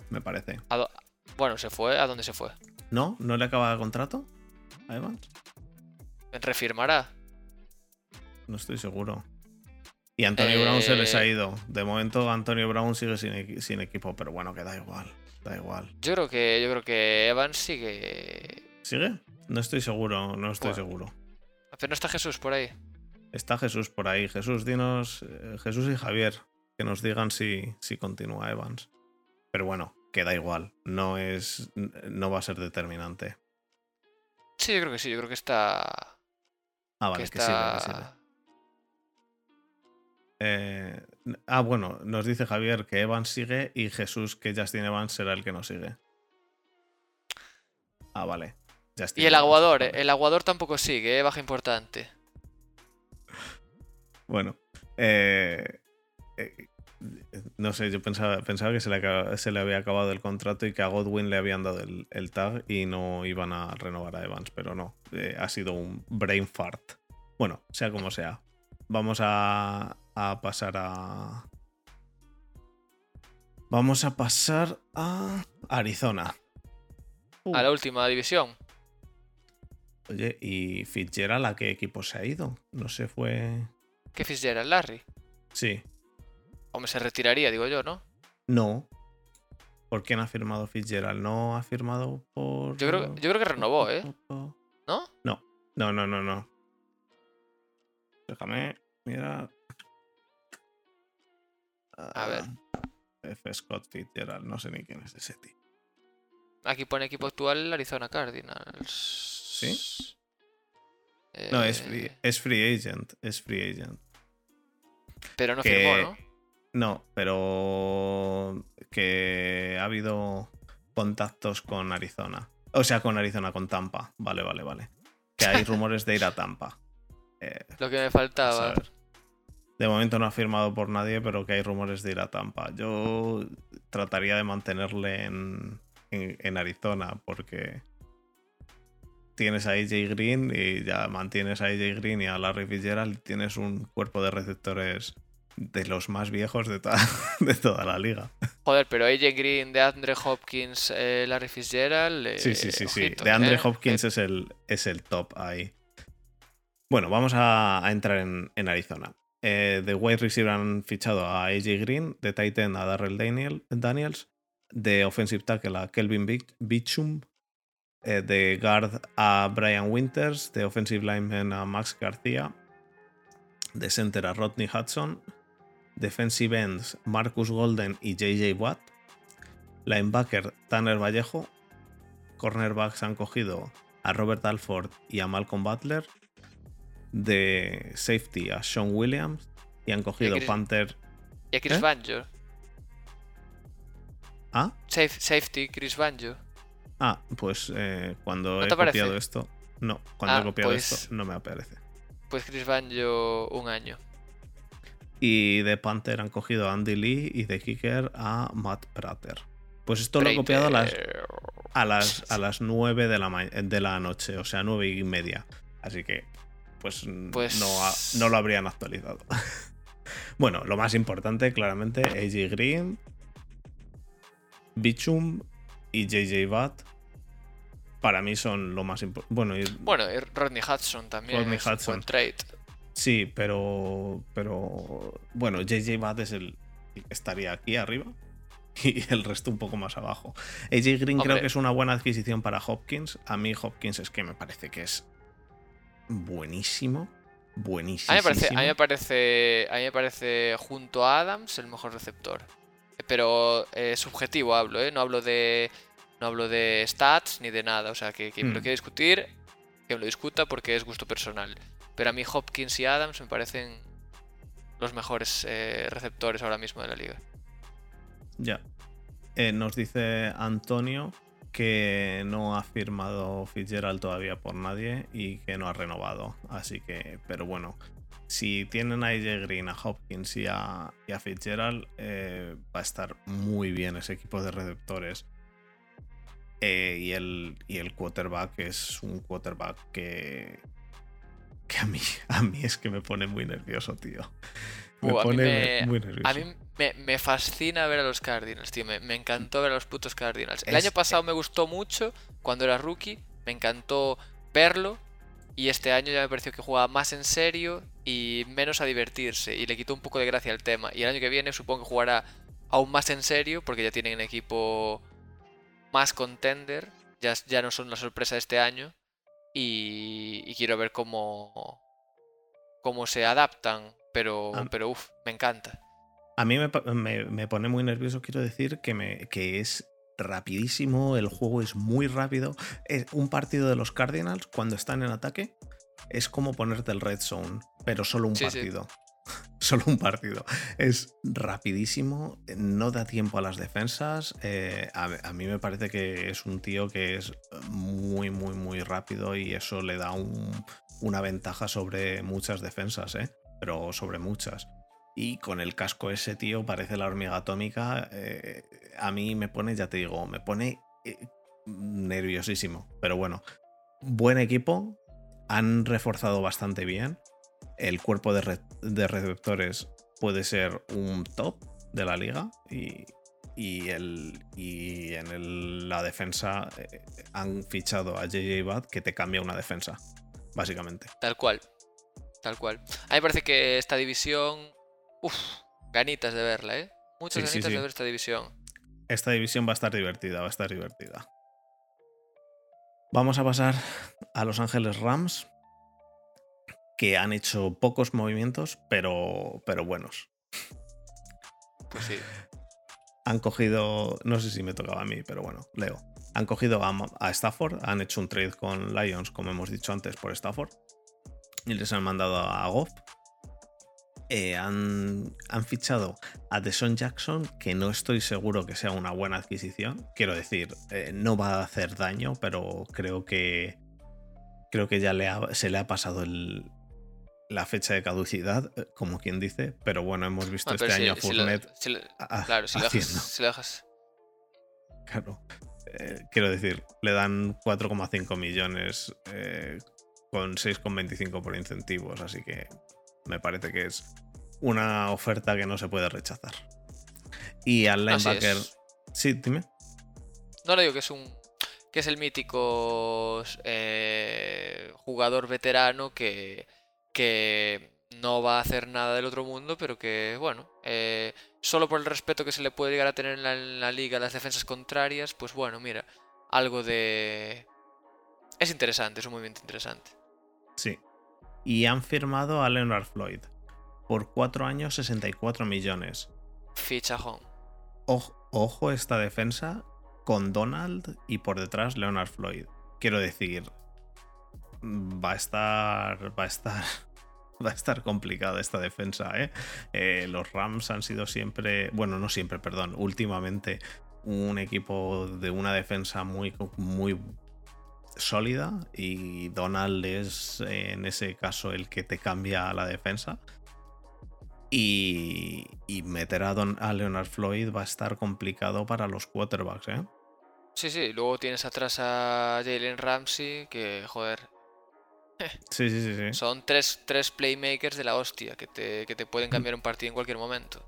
Me parece. ¿A do- Bueno, se fue. ¿A dónde se fue? ¿No? ¿No le acaba el contrato a Evans? Refirmará. No estoy seguro. Y Antonio Brown se les ha Eh. ido. De momento Antonio Brown sigue sin, sin equipo, pero bueno, que da igual. Da igual. Yo creo que, yo creo que Evans sigue. ¿Sigue? No estoy seguro, no estoy Bueno. seguro. Pero no está Jesús por ahí. Está Jesús por ahí. Jesús, dinos. eh, Jesús y Javier, que nos digan si, si continúa Evans. Pero bueno, que da igual. No es. No va a ser determinante. Sí, yo creo que sí. Yo creo que está. Ah, vale, que que, sigue, que está. sigue. Eh, ah, bueno, nos dice Javier que Evans sigue y Jesús que Justin Evans será el que nos sigue. Ah, vale. Justin Y el aguador, vale. el aguador tampoco sigue, ¿eh? baja importante. Bueno. eh, eh, no sé, yo pensaba, pensaba que se le, acaba- se le había acabado el contrato y que a Godwin le habían dado el, el tag y no iban a renovar a Evans, pero no. eh, ha sido un brain fart. Bueno, sea como sea. Vamos a, a pasar a. Vamos a pasar a Arizona. Uh, A la última división. Oye, ¿y Fitzgerald a qué equipo se ha ido? No se fue. ¿Qué Fitzgerald? Larry. Sí, Hombre, se retiraría, digo yo, ¿no? No. ¿Por quién ha firmado Fitzgerald? ¿No ha firmado por.? Yo creo, yo creo que renovó, ¿eh? ¿No? ¿No? No, no, no, no. Déjame mirar. A ver. Ah, F. Scott Fitzgerald, no sé ni quién es ese tío. Aquí pone equipo actual Arizona Cardinals. ¿Sí? No, es Eh, free, es free agent. Es free agent. Pero no que- firmó, ¿no? No, pero que ha habido contactos con Arizona. O sea, con Arizona, con Tampa. Vale, vale, vale. Que hay rumores de ir a Tampa. Eh, Lo que me faltaba. De momento no ha firmado por nadie, pero que hay rumores de ir a Tampa. Yo trataría de mantenerle en, en- en Arizona porque tienes a AJ Green y ya mantienes a AJ Green y a Larry Fitzgerald y tienes un cuerpo de receptores de los más viejos de, toda- de toda la liga. Joder, pero AJ Green, de Andre Hopkins, eh, Larry Fitzgerald. eh, Sí, sí, sí, sí. De Andre ¿eh? Hopkins es el, es el top ahí. Bueno, vamos a, a entrar en, en Arizona. De wide receiver han fichado a AJ Green, de Titan a Darrell Daniel, Daniels, de offensive tackle a Kelvin Beachum, eh, de guard a Brian Winters, de offensive lineman a Max García, de center a Rodney Hudson, defensive ends Marcus Golden y JJ Watt, linebacker Tanner Vallejo, cornerbacks han cogido a Robert Alford y a Malcolm Butler, de safety a Sean Williams y han cogido Chris- Panther. Y a Chris ¿Eh? Banjo. Ah, Safe- safety, Chris Banjo. Ah, pues eh, cuando ¿No he aparece? copiado esto, no, cuando Ah, he copiado pues- esto no me aparece. Pues Chris Banjo un año. Y de Panther han cogido a Andy Lee y de Kicker a Matt Prater. Pues esto lo he copiado a las, a las, a las 9 de la, de la noche, o sea, 9 y media. Así que pues, Pues- No, ha- no lo habrían actualizado. bueno, lo más importante, claramente, AJ Green, Bichum y JJ Watt. Para mí son lo más importante. Bueno, y- Bueno, y Rodney Hudson también. Rodney es un Hudson. buen trade. sí, pero. Pero. Bueno, JJ Watt es el estaría aquí arriba. Y el resto un poco más abajo. AJ Green creo que es una buena adquisición para Hopkins. A mí Hopkins es que me parece que es buenísimo. Buenísimo. A mí, me parece, a, mí me parece, a mí me parece junto a Adams el mejor receptor. Pero eh, subjetivo hablo, ¿eh? No hablo de no hablo de stats ni de nada. O sea, que quien me lo Hmm. quiera discutir, que me lo discuta porque es gusto personal. Pero a mí Hopkins y Adams me parecen los mejores eh, receptores ahora mismo de la liga. Ya. Eh, nos dice Antonio que no ha firmado Fitzgerald todavía por nadie y que no ha renovado. Así que, pero bueno, si tienen a AJ Green, a Hopkins y a, y a Fitzgerald, eh, va a estar muy bien ese equipo de receptores. Eh, y, el, y el quarterback es un quarterback que, que a, mí, a mí es que me pone muy nervioso, tío. Me Uh, pone me- muy nervioso. A mí me, me fascina ver a los Cardinals, tío. Me, me encantó ver a los putos Cardinals. El Es- año pasado me gustó mucho cuando era rookie. Me encantó verlo. Y este año ya me pareció que jugaba más en serio y menos a divertirse. Y le quitó un poco de gracia al tema. Y el año que viene supongo que jugará aún más en serio porque ya tienen un equipo más contender. Ya, ya no son la sorpresa de este año. Y, y quiero ver cómo, cómo se adaptan. Pero, pero uff, me encanta. A mí me, me- me pone muy nervioso, quiero decir, que, me, que es rapidísimo, el juego es muy rápido. Es un partido de los Cardinals, cuando están en ataque, es como ponerte el red zone, pero solo un Sí, sí. Solo un partido. Es rapidísimo, no da tiempo a las defensas. eh, a, mí me parece que es un tío que es muy, muy, muy rápido y eso le da un- una ventaja sobre muchas defensas, ¿eh? pero sobre muchas. Y con el casco ese, tío, parece la hormiga atómica. eh, a mí me pone, ya te digo, me pone nerviosísimo. Pero bueno, buen equipo. Han reforzado bastante bien. El cuerpo de, re- de receptores puede ser un top de la liga. Y, y, el, y en el- la defensa eh, han fichado a JJ Watt que te cambia una defensa, básicamente. Tal cual. Tal cual. A mí me parece que esta división. Uff, ganitas de verla, ¿eh? Muchas Sí, sí, ganitas sí. de ver esta división. Esta división va a estar divertida, va a estar divertida. Vamos a pasar a Los Ángeles Rams, que han hecho pocos movimientos, pero, pero buenos. Pues sí. Han cogido, no sé si me tocaba a mí, pero bueno, leo. Han cogido a, a Stafford, han hecho un trade con Lions, como hemos dicho antes, por Stafford. Y les han mandado a Goff. Eh, han, han fichado a Deshaun Jackson, que no estoy seguro que sea una buena adquisición. Quiero decir, eh, no va a hacer daño, pero creo que creo que ya le ha- se le ha pasado el- la fecha de caducidad, eh, como quien dice. Pero bueno, hemos visto Bueno, este año a si- si lo- Fournette si lo- a- claro, si lo, dejas, lo Claro. Eh, quiero decir, le dan 4,5 millones eh, con 6,25 por incentivos, así que me parece que es una oferta que no se puede rechazar. Y al linebacker. Sí, dime. No le digo que es un. que es el mítico eh, jugador veterano que. Que no va a hacer nada del otro mundo, pero que, bueno, eh, solo por el respeto que se le puede llegar a tener en la, en la liga a las defensas contrarias, pues bueno, mira, algo de. Es interesante, es un movimiento interesante. Sí. Y han firmado a Leonard Floyd por 4 años 64 millones. Fichajón. Ojo, ojo esta defensa con Donald y por detrás Leonard Floyd. Quiero decir, va a estar. Va a estar. Va a estar complicada esta defensa, ¿eh? Eh, Los Rams han sido siempre. Bueno, no siempre, perdón. Últimamente un equipo de una defensa muy, muy sólida. Y Donald es en ese caso el que te cambia la defensa. Y, y meter a, Don, a Leonard Floyd va a estar complicado para los quarterbacks, ¿eh? Sí, sí, luego tienes atrás a Jalen Ramsey, que, joder, Sí, sí, sí, sí. Son tres, tres playmakers de la hostia que te, que te pueden cambiar un partido en cualquier momento.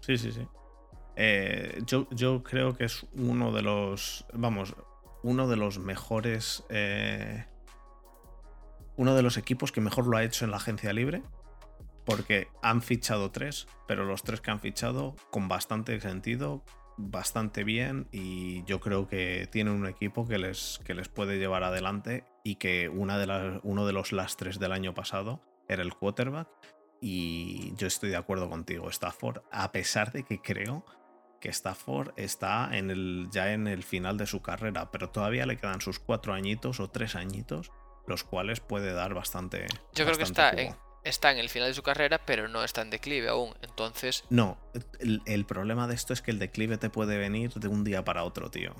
Sí, sí, sí. Eh, yo, yo creo que es uno de los. Vamos, uno de los mejores. eh, uno de los equipos que mejor lo ha hecho en la agencia libre. Porque han fichado tres, pero los tres que han fichado con bastante sentido, bastante bien. Y yo creo que tienen un equipo que les, que les puede llevar adelante. Y que una de las, uno de los lastres del año pasado era el quarterback. Y yo estoy de acuerdo contigo, Stafford, a pesar de que creo que Stafford está en el, ya en el final de su carrera, pero todavía le quedan sus cuatro añitos o tres añitos, los cuales puede dar bastante. Yo creo que está en. Está en el final de su carrera, pero no está en declive aún. Entonces, No, el, el problema de esto es que el declive te puede venir de un día para otro, tío.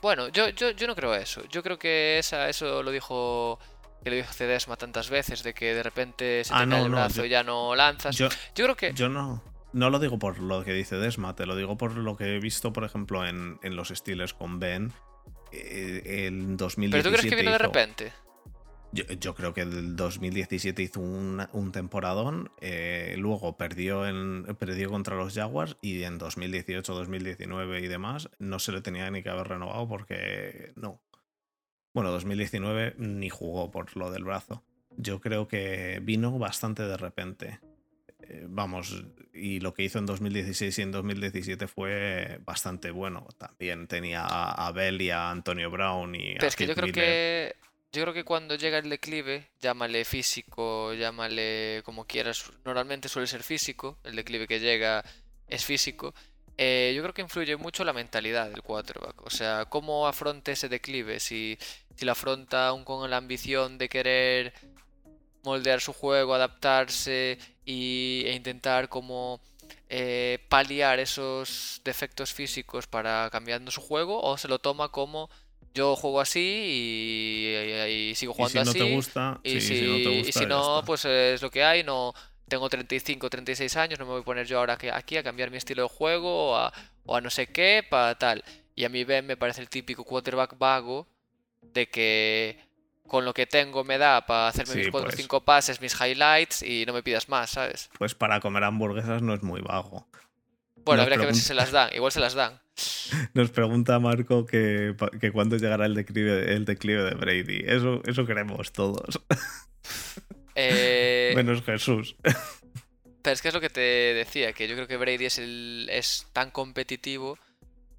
bueno, yo, yo, yo no creo eso. Yo creo que esa, eso lo dijo que lo dijo Cedesma tantas veces, de que de repente se Ah, te cae no, el no, brazo yo- y ya no lanzas. Yo, Yo, creo que... yo no, no lo digo por lo que dice Desma, te lo digo por lo que he visto, por ejemplo, en, en los Steelers con Ben. eh, en 2017 ¿Pero tú crees que vino de repente? Yo, yo creo que el 2017 hizo un, un temporadón, eh, luego perdió, en, perdió contra los Jaguars y en 2018, 2019 y demás no se le tenía ni que haber renovado porque no. Bueno, 2019 ni jugó por lo del brazo. Yo creo que vino bastante de repente. Eh, vamos, y lo que hizo en 2016 y en 2017 fue bastante bueno. También tenía a Abel y a Antonio Brown y a Pero es que yo creo Miller. que. Yo creo que cuando llega el declive, llámale físico, llámale como quieras, normalmente suele ser físico, el declive que llega es físico. eh, yo creo que influye mucho la mentalidad del quarterback. O sea, cómo afronte ese declive. Si, si lo afronta aún con la ambición de querer moldear su juego, adaptarse y, e intentar como eh, paliar esos defectos físicos para cambiando su juego, o se lo toma como yo juego así y, y- y sigo Y jugando si no así. te gusta, Y sí, si, si no te y gusta, si ya no, pues es lo que hay. No tengo 35, 36 años, no me voy a poner yo ahora que- aquí a cambiar mi estilo de juego o a, o a no sé qué, para tal. Y a mí Ben me parece el típico quarterback vago de que con lo que tengo me da para hacerme Sí, mis 4 o pues. 5 pases, mis highlights y no me pidas más, ¿sabes? Pues para comer hamburguesas no es muy vago. Bueno, Nos habría que ver si se las dan. Igual se las dan. Nos pregunta Marco que, que cuándo llegará el declive, el declive de Brady. Eso, eso queremos todos. Eh, Menos Jesús. Pero es que es lo que te decía, que yo creo que Brady es, el, es tan competitivo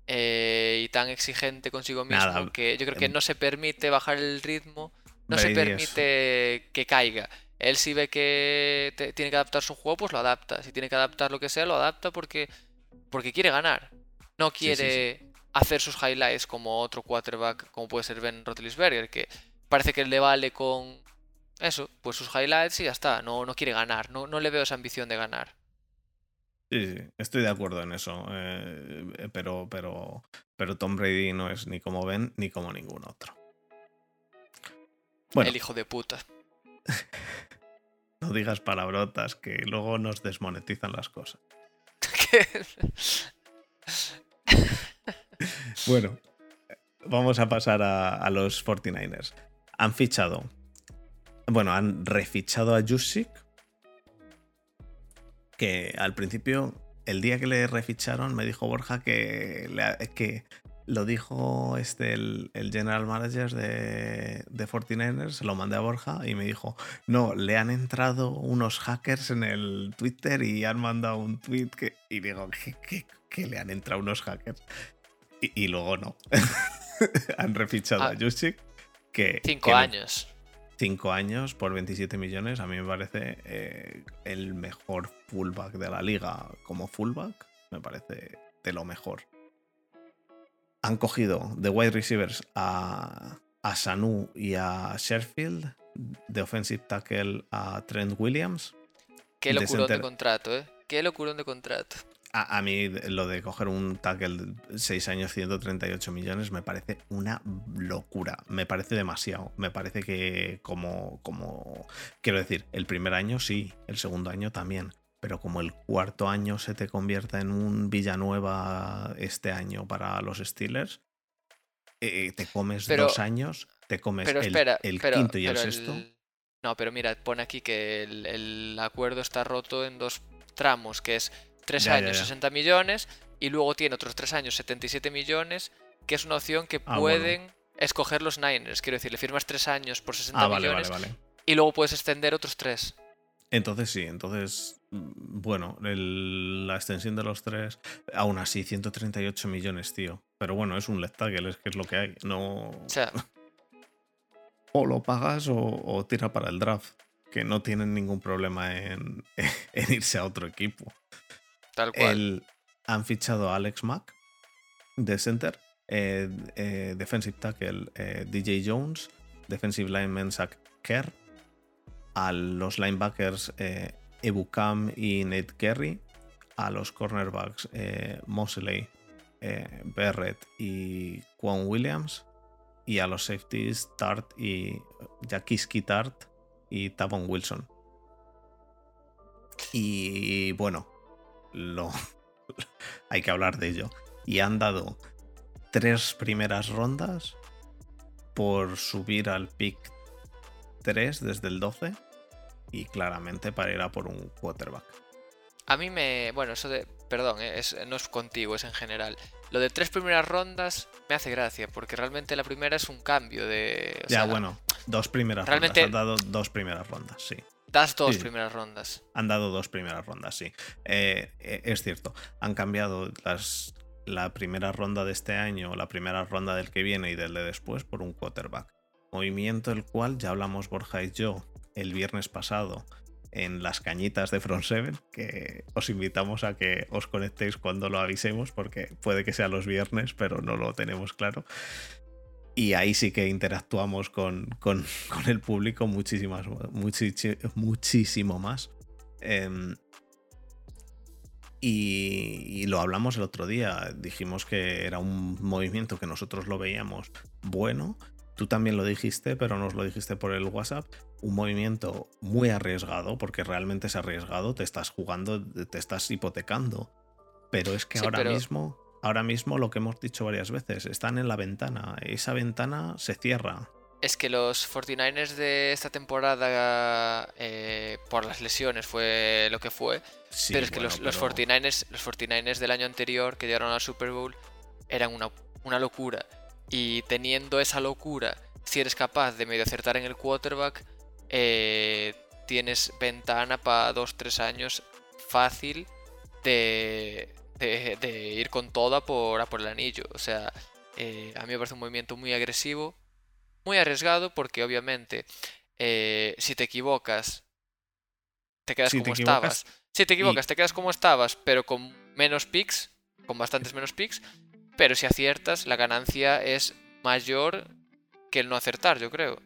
eh, y tan exigente consigo mismo Nada, que yo creo que em, no se permite bajar el ritmo, no se es- permite que caiga. Él si ve que te- tiene que adaptar su juego, pues lo adapta. Si tiene que adaptar lo que sea, lo adapta porque, porque quiere ganar. No Sí, sí, quiere hacer sus highlights como otro quarterback, como puede ser Ben Roethlisberger, que parece que le vale con eso, pues sus highlights y ya está. No, no quiere ganar, no, no le veo esa ambición de ganar. Sí, sí, estoy de acuerdo en eso. eh, pero, pero, pero Tom Brady no es ni como Ben ni como ningún otro. Bueno, El hijo de puta. no digas palabrotas que luego nos desmonetizan las cosas. Bueno, vamos a pasar a, los 49ers. Han fichado. Bueno, han refichado a Jusic. Que al principio, el día que le reficharon, me dijo Borja que, que lo dijo este, el, el general manager de, de 49ers, se lo mandé a Borja y me dijo, no, le han entrado unos hackers en el Twitter y han mandado un tweet que... Y digo, ¿qué, qué- qué le han entrado unos hackers? Y, y luego no. han refichado Ah. a Jusic. Que, Cinco que años. cinco años por 27 millones, a mí me parece eh, el mejor fullback de la liga como fullback. Me parece de lo mejor. Han cogido de wide receivers a, a Sanu y a Sherfield, de offensive tackle a Trent Williams. Qué de locurón de center- contrato, eh. Qué locurón de contrato. A, a mí lo de coger un tackle de 6 años 138 millones me parece una locura. Me parece demasiado. Me parece que como, como... Quiero decir, el primer año sí, el segundo año también. Pero como el cuarto año se te convierta en un Villanueva este año para los Steelers, eh, te comes Pero- dos años te comes Pero el, espera, el pero, quinto y el sexto. No, pero mira, pone aquí que el, el acuerdo está roto en dos tramos, que es tres Ya, años ya. 60 millones y luego tiene otros tres años 77 millones, que es una opción que Ah, bueno. pueden escoger los Niners. Quiero decir, le firmas tres años por 60 Ah, vale, millones vale, vale. y luego puedes extender otros tres. Entonces sí, entonces, mm, bueno, el- la extensión de los tres, aún así, 138 millones, tío. Pero bueno, es un left tackle, es que es lo que hay. No... O sea, O lo pagas o, o tira para el draft, que no tienen ningún problema en, en irse a otro equipo. El, han fichado a Alex Mack de center, eh, eh, defensive tackle eh, DJ Jones, defensive lineman Zach Kerr, a los linebackers Ebukam y Nate Kerry, a los cornerbacks Mosley, Barrett y Quan Williams, y a los safeties Tart y Jaquiski Tart y Tavon Wilson. Y bueno, lo, hay que hablar de ello. Y han dado tres primeras rondas por subir al pick 3 desde el 12 y claramente para ir a por un quarterback. A mí me. Bueno, eso de. Perdón, eh, es, no es contigo, es en general. Lo de tres primeras rondas me hace gracia, porque realmente la primera es un cambio de. o ya, sea, bueno, dos primeras realmente- rondas. Han dado dos primeras rondas, sí. Das dos Sí. primeras rondas. Han dado dos primeras rondas, sí. Eh, eh, es cierto, han cambiado las, la primera ronda de este año, la primera ronda del que viene y del de después por un quarterback. Movimiento el cual ya hablamos Borja y yo el viernes pasado en las cañitas de Front 7, que os invitamos a que os conectéis cuando lo avisemos, porque puede que sea los viernes, pero no lo tenemos claro. Y ahí sí que interactuamos con, con- con el público muchísimas, muchísimo más. Em, y, y lo hablamos el otro día. Dijimos que era un movimiento que nosotros lo veíamos bueno. Tú también lo dijiste, pero nos lo dijiste por el WhatsApp. Un movimiento muy arriesgado, porque realmente es arriesgado. Te estás jugando, te estás hipotecando. Pero es que Sí, ahora pero- mismo, ahora mismo lo que hemos dicho varias veces, están en la ventana. Esa ventana se cierra. Es que los 49ers de esta temporada, eh, por las lesiones, fue lo que fue. Sí, pero es que bueno, los, los pero- 49ers, los 49ers del año anterior que llegaron al Super Bowl eran una, una locura. Y teniendo esa locura, si eres capaz de medio acertar en el quarterback, eh, tienes ventana para 2-3 años fácil de, de- de ir con toda por, a por el anillo. O sea, eh, a mí me parece un movimiento muy agresivo, muy arriesgado, porque obviamente eh, si te equivocas, te quedas Si como estabas. Si te equivocas, te quedas como estabas, pero con menos picks, con bastantes menos picks. Pero si aciertas, la ganancia es mayor que el no acertar, yo creo.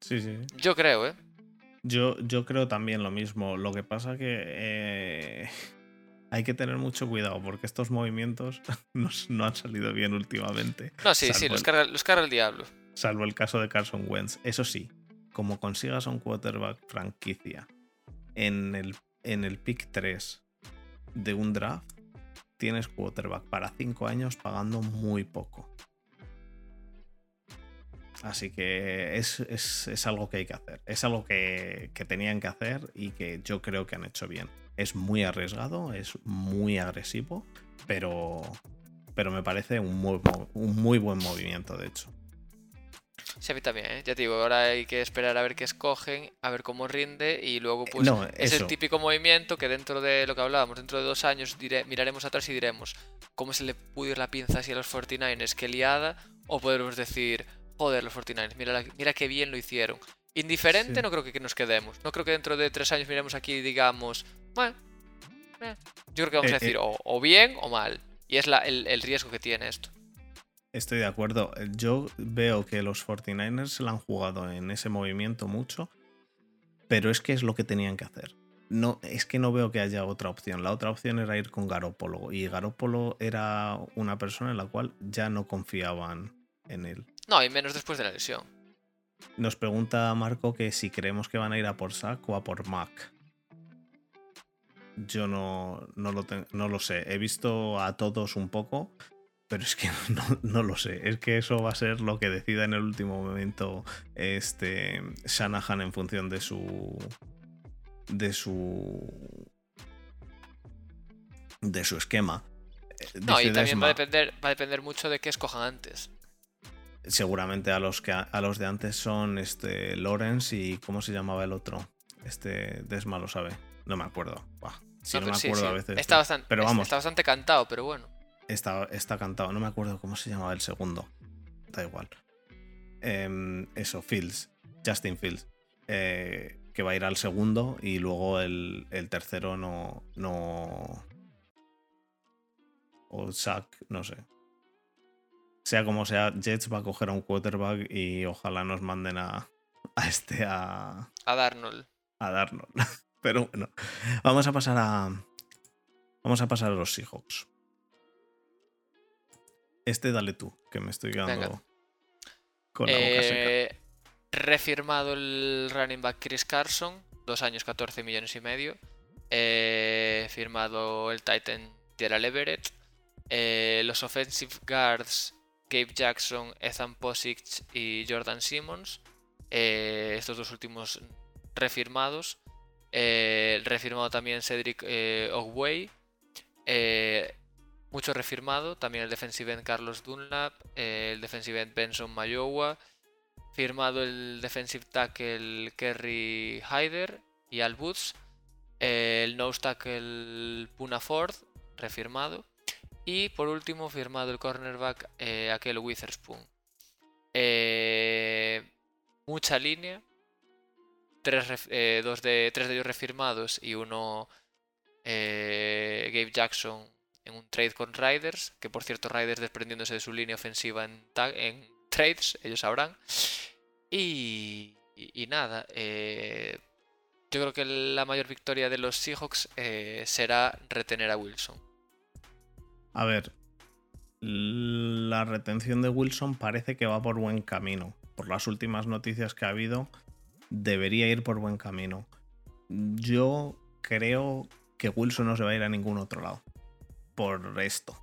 Sí, sí. Yo creo, ¿eh? Yo, yo creo también lo mismo. Lo que pasa que eh, hay que tener mucho cuidado porque estos movimientos no, han salido bien últimamente. No, sí, sí, los carga, los carga el diablo. Salvo el caso de Carson Wentz. Eso sí, como consigas un quarterback franquicia en el, en el pick 3 de un draft, tienes quarterback para 5 años pagando muy poco. Así que es, es- es algo que hay que hacer. Es algo que, que tenían que hacer y que yo creo que han hecho bien. Es muy arriesgado, es muy agresivo, pero, pero me parece un muy, un muy buen movimiento, de hecho. Sí, a mí también, ¿eh? Ya te digo, ahora hay que esperar a ver qué escogen, a ver cómo rinde y luego pues no, es el típico movimiento que dentro de lo que hablábamos, dentro de dos años miraremos atrás y diremos cómo se le pudo ir la pinza así a los 49ers, qué liada, o podremos decir, joder, los 49ers, mira, la- mira qué bien lo hicieron. Indiferente Sí. no creo que, nos quedemos, no creo que dentro de tres años miremos aquí y digamos, bueno, eh". yo creo que vamos Eh, a decir eh. o, o bien o mal, y es la- el, el riesgo que tiene esto. Estoy de acuerdo. Yo veo que los 49ers se la han jugado en ese movimiento mucho, pero es que es lo que tenían que hacer. No, es que no veo que haya otra opción. La otra opción era ir con Garópolo y Garópolo era una persona en la cual ya no confiaban en él. No, y menos después de la lesión. Nos pregunta Marco que si creemos que van a ir a por Sack o a por Mac. Yo no, no, lo, ten- no lo sé. He visto a todos un poco pero es que no, lo sé. Es que eso va a ser lo que decida en el último momento este Shanahan en función de su. de su. de su esquema. Eh, no, y también va a, depender, va a depender mucho de qué escojan antes. Seguramente a los que a los de antes son este Lawrence y ¿cómo se llamaba el otro? Este Desma lo sabe. No me acuerdo. no, me acuerdo a veces. Está bastante, pero vamos, está bastante cantado, pero bueno. Está, está cantado, no me acuerdo cómo se llamaba el segundo. Da igual. Em, eso, Fields. Justin Fields. Eh, que va a ir al segundo y luego el, tercero no. no. O Sack, no sé. Sea como sea, Jets va a coger a un quarterback y ojalá nos manden a, a este a. A Darnold. A Darnold. Pero bueno. Vamos a pasar a. Vamos a pasar a los Seahawks. Este dale tú, que me estoy quedando con la boca seca. Eh, refirmado el running back Chris Carson, dos años 14 millones y medio. Eh, firmado el Titan Tierra Everett. Eh, los offensive guards Gabe Jackson, Ethan Posick y Jordan Simmons. estos dos últimos refirmados. refirmado también Cedric Ogway mucho refirmado, también el defensive end Carlos Dunlap, eh, el defensive end Benson Mayowa, firmado el defensive tackle Kerry Hyder y Al Woods, eh, el nose tackle Puna Ford, refirmado, y por último firmado el cornerback eh, aquel Witherspoon. mucha línea, tres, dos de, tres de ellos refirmados y uno Gabe Jackson en un trade con Riders, que por cierto Riders desprendiéndose de su línea ofensiva en, trades, ellos sabrán. Y, nada, eh, yo creo que la mayor victoria de los Seahawks eh, será retener a Wilson. A ver, la retención de Wilson parece que va por buen camino. Por las últimas noticias que ha habido, debería ir por buen camino. Yo creo que Wilson no se va a ir a ningún otro lado por esto.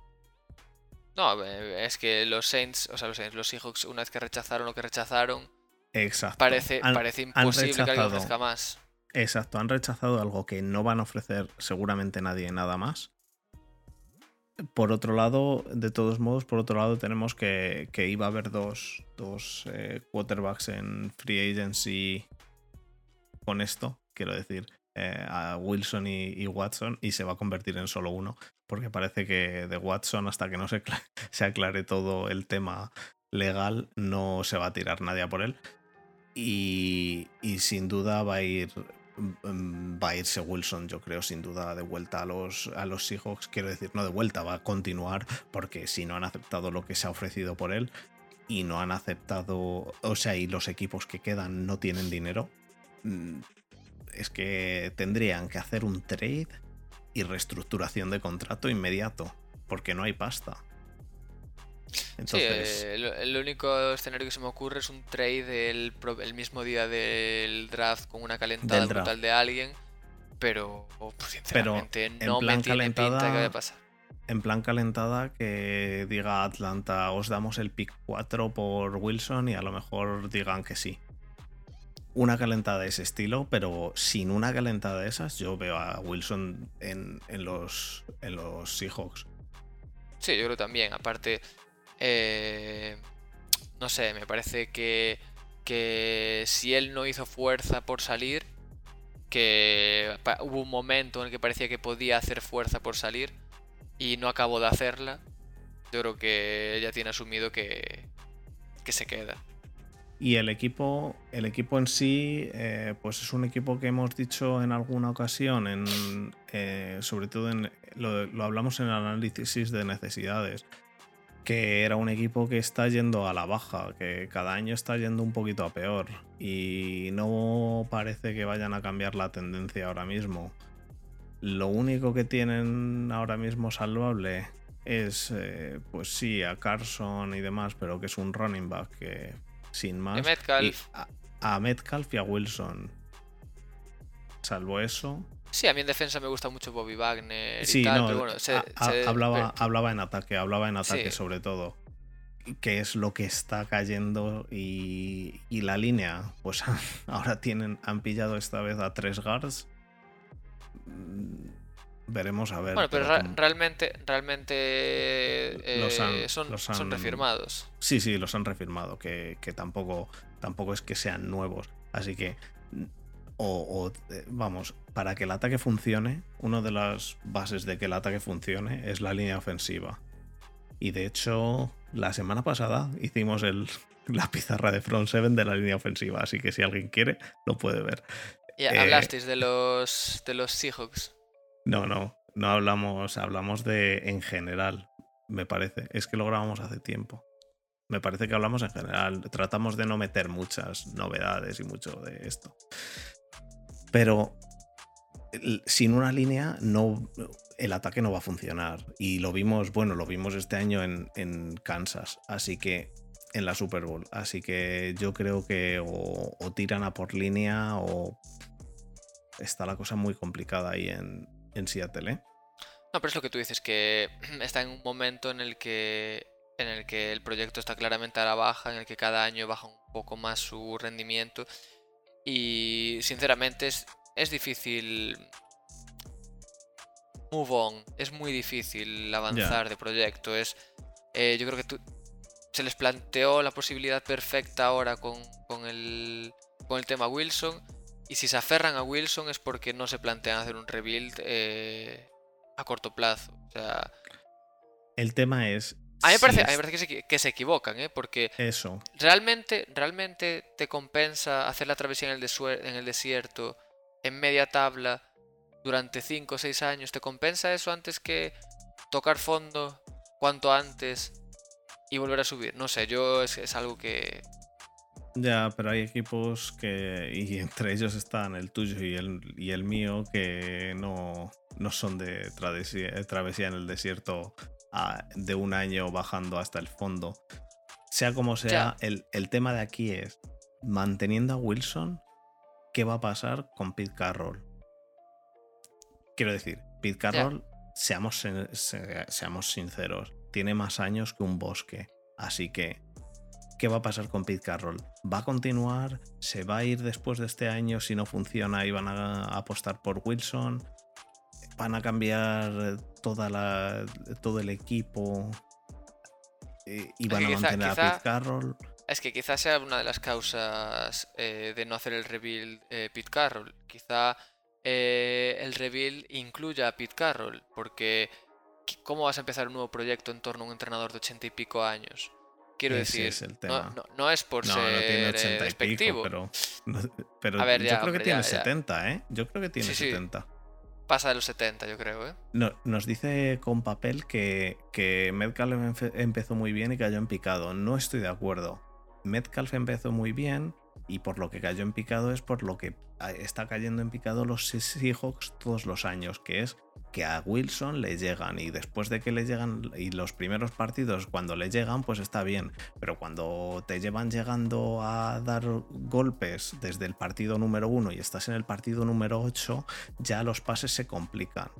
No, es que los Saints, o sea, los Saints, los Seahawks, una vez que rechazaron lo que rechazaron, Exacto. Parece, parece imposible que alguien ofrezca más. Exacto, han rechazado algo que no van a ofrecer seguramente nadie nada más. Por otro lado, de todos modos, por otro lado, tenemos que, que iba a haber dos, dos eh, quarterbacks en free agency con esto, quiero decir. Eh, a Wilson y, Watson y se va a convertir en solo uno, porque parece que de Watson hasta que no se, se aclare todo el tema legal no se va a tirar nadie por él. Y, sin duda va a ir va a irse Wilson, yo creo, sin duda, de vuelta a los, a los Seahawks. Quiero decir, no de vuelta, va a continuar, porque si no han aceptado lo que se ha ofrecido por él y no han aceptado, o sea, y los equipos que quedan no tienen dinero, mm, es que tendrían que hacer un trade y reestructuración de contrato inmediato, porque no hay pasta. Entonces... Sí, el, único escenario que se me ocurre es un trade el, el mismo día del draft con una calentada brutal de alguien, pero oh, pues, sinceramente no me tiene pinta que vaya a pasar. En plan calentada que diga Atlanta, os damos el pick 4 por Wilson y a lo mejor digan que sí una calentada de ese estilo, pero sin una calentada de esas, yo veo a Wilson en, los, en los Seahawks. Sí, yo creo también. Aparte, eh, no sé, me parece que, que si él no hizo fuerza por salir, que hubo un momento en el que parecía que podía hacer fuerza por salir y no acabó de hacerla, yo creo que ya tiene asumido que, que se queda. Y el equipo, el equipo en sí, eh, pues es un equipo que hemos dicho en alguna ocasión, en, eh, sobre todo en, lo, hablamos en el análisis de necesidades, que era un equipo que está yendo a la baja, que cada año está yendo un poquito a peor y no parece que vayan a cambiar la tendencia ahora mismo. Lo único que tienen ahora mismo salvable es, eh, pues sí, a Carson y demás, pero que es un running back que sin más. Metcalf. a, Metcalf y a Wilson. Salvo eso. Sí, a mí en defensa me gusta mucho Bobby Wagner y Sí, tal, no, pero bueno, se- a- a- se- hablaba, hablaba en ataque, hablaba en ataque Sí. sobre todo. Que es lo que está cayendo y, y la línea, pues ahora tienen, han pillado esta vez a tres guards. Mm, Veremos a ver. Bueno, pero pero ra- como- realmente, realmente eh, Los han- son, los son refirmados. Sí, sí, los han refirmado, que, que tampoco, tampoco es que sean nuevos. Así que, o, o, eh, vamos, para que el ataque funcione, una de las bases de que el ataque funcione es la línea ofensiva. Y de hecho, la semana pasada hicimos el, la pizarra de Front 7 de la línea ofensiva, así que si alguien quiere, lo puede ver. Y Eh, hablasteis de los de los Seahawks. No, no, no hablamos, hablamos de en general, me parece. Es que lo grabamos hace tiempo. Me parece que hablamos en general. Tratamos de no meter muchas novedades y mucho de esto. Pero sin una línea no el ataque no va a funcionar. Y lo vimos, bueno, lo vimos este año en, en Kansas. Así que en la Super Bowl. Así que yo creo que o, o tiran a por línea o está la cosa muy complicada ahí en, en Seattle. ¿eh? No, pero es lo que tú dices, que está en un momento en el que en el que el proyecto está claramente a la baja, en el que cada año baja un poco más su rendimiento. Y sinceramente es, es difícil move on, es muy difícil avanzar de proyecto. Es, eh, yo creo que tú, se les planteó la posibilidad perfecta ahora con, con el, con el tema Wilson. Y si se aferran a Wilson es porque no se plantean hacer un rebuild eh, a corto plazo. O sea, El tema es. A mí me parece, a mí me es- parece que, se, que se equivocan, ¿eh? Porque Eso. realmente, realmente te compensa hacer la travesía en el, en el desierto en media tabla durante 5 o 6 años. ¿Te compensa eso antes que tocar fondo cuanto antes y volver a subir? No sé, yo es, es algo que... Ya, pero hay equipos que. Y entre ellos están el tuyo y el, y el mío, que no, no son de travesía, travesía en el desierto a- de un año bajando hasta el fondo. Sea como sea, el, el tema de aquí es: manteniendo a Wilson, ¿qué va a pasar con Pete Carroll? Quiero decir, Pete Carroll, seamos, se- seamos sinceros, tiene más años que un bosque. Así que, ¿qué va a pasar con Pete Carroll? ¿Va a continuar? ¿Se va a ir después de este año si no funciona y van a apostar por Wilson? ¿Van a cambiar toda la, todo el equipo? Eh, ¿Y Es van que a quizá- mantener a Pete Carroll? Es que quizás sea una de las causas eh, de no hacer el reveal eh, Pete Carroll. Quizá eh, el reveal incluya a Pete Carroll, porque ¿qué- ¿cómo vas a empezar un nuevo proyecto en torno a un entrenador de ochenta y pico años? Quiero Ese decir, es el no, tema. no- no es por No, ser no tiene eh, 80 y pico, pero, yo creo que tiene ya, ya. 70, ¿eh? Yo creo que tiene Sí, sí. 70. Pasa de los 70, yo creo, ¿eh? No- nos dice con papel que, que Metcalf empe- empezó muy bien y cayó en picado. No estoy de acuerdo. Metcalf empezó muy bien y por lo que cayó en picado es por lo que ah, está cayendo en picado los Seahawks todos los años, que es que a Wilson le llegan y después de que le llegan y los primeros partidos cuando le llegan pues está bien, pero cuando te llevan llegando a dar golpes desde el partido número uno y estás en el partido número 8 ya los pases se complican.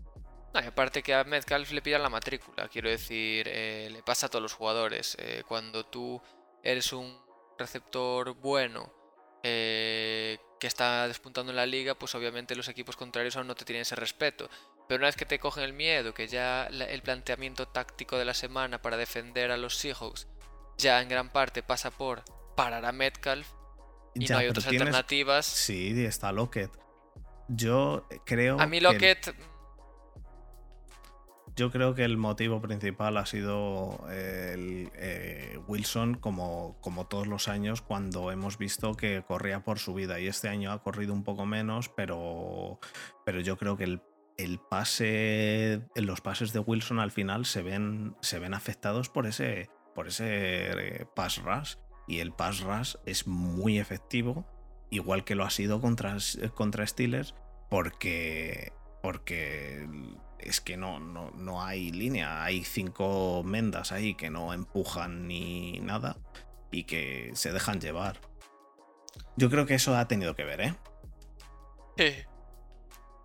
Aparte que a Metcalf le pillan la matrícula, quiero decir, eh, le pasa a todos los jugadores. eh, cuando tú eres un receptor bueno eh, que está despuntando en la liga, pues obviamente los equipos contrarios aún no te tienen ese respeto. Pero una vez que te cogen el miedo, que ya el planteamiento táctico de la semana para defender a los Seahawks ya en gran parte pasa por parar a Metcalf y Ya, no hay otras tienes- alternativas. Sí, está Lockett. Yo creo. A mí que- Lockett yo creo que el motivo principal ha sido el eh, Wilson, como, como todos los años, cuando hemos visto que corría por su vida. Y este año ha corrido un poco menos, pero, pero yo creo que el, el pase. Los pases de Wilson al final se ven, se ven afectados por ese, por ese eh, pass rush. Y el pass rush es muy efectivo, igual que lo ha sido contra, contra Steelers, porque, porque es que no, no, no hay línea. Hay cinco mendas ahí que no empujan ni nada y que se dejan llevar. Yo creo que eso ha tenido que ver, ¿eh?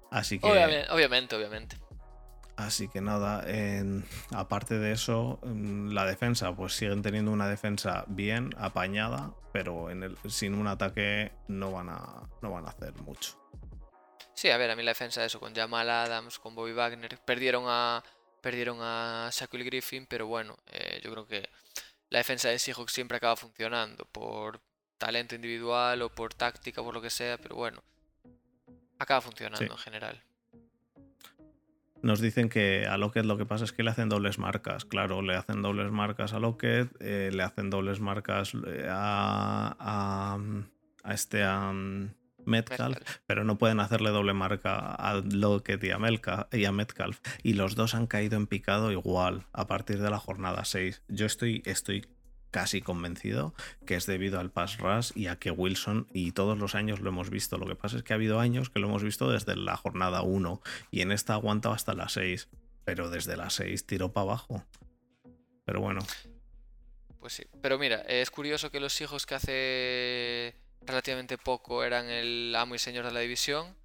Así que. Obviamente, obviamente. Así que nada, aparte de eso, la defensa, pues siguen teniendo una defensa bien, apañada, pero en el, sin un ataque no van, a, no van a hacer mucho. Sí, a ver, a mí la defensa, eso, con Jamal Adams, con Bobby Wagner, perdieron a, perdieron a Shaquille Griffin, pero bueno, eh, yo creo que la defensa de Seahawks siempre acaba funcionando por talento individual o por táctica, por lo que sea, pero bueno, acaba funcionando en general. Nos dicen que a Lockett lo que pasa es que le hacen dobles marcas. Claro, le hacen dobles marcas a Lockett, eh, le hacen dobles marcas eh, a, a, este a Metcalf, pero no pueden hacerle doble marca a Lockett y a, y a Metcalf. Y los dos han caído en picado igual a partir de la jornada 6. Yo estoy, estoy casi convencido que es debido al pass rush y a que Wilson, y todos los años lo hemos visto, lo que pasa es que ha habido años que lo hemos visto desde la jornada 1 y en esta ha aguantado hasta la 6, pero desde la 6 tiró para abajo. Pero bueno. Pues sí, pero mira, es curioso que los hijos que hace relativamente poco eran el amo y señor de la división,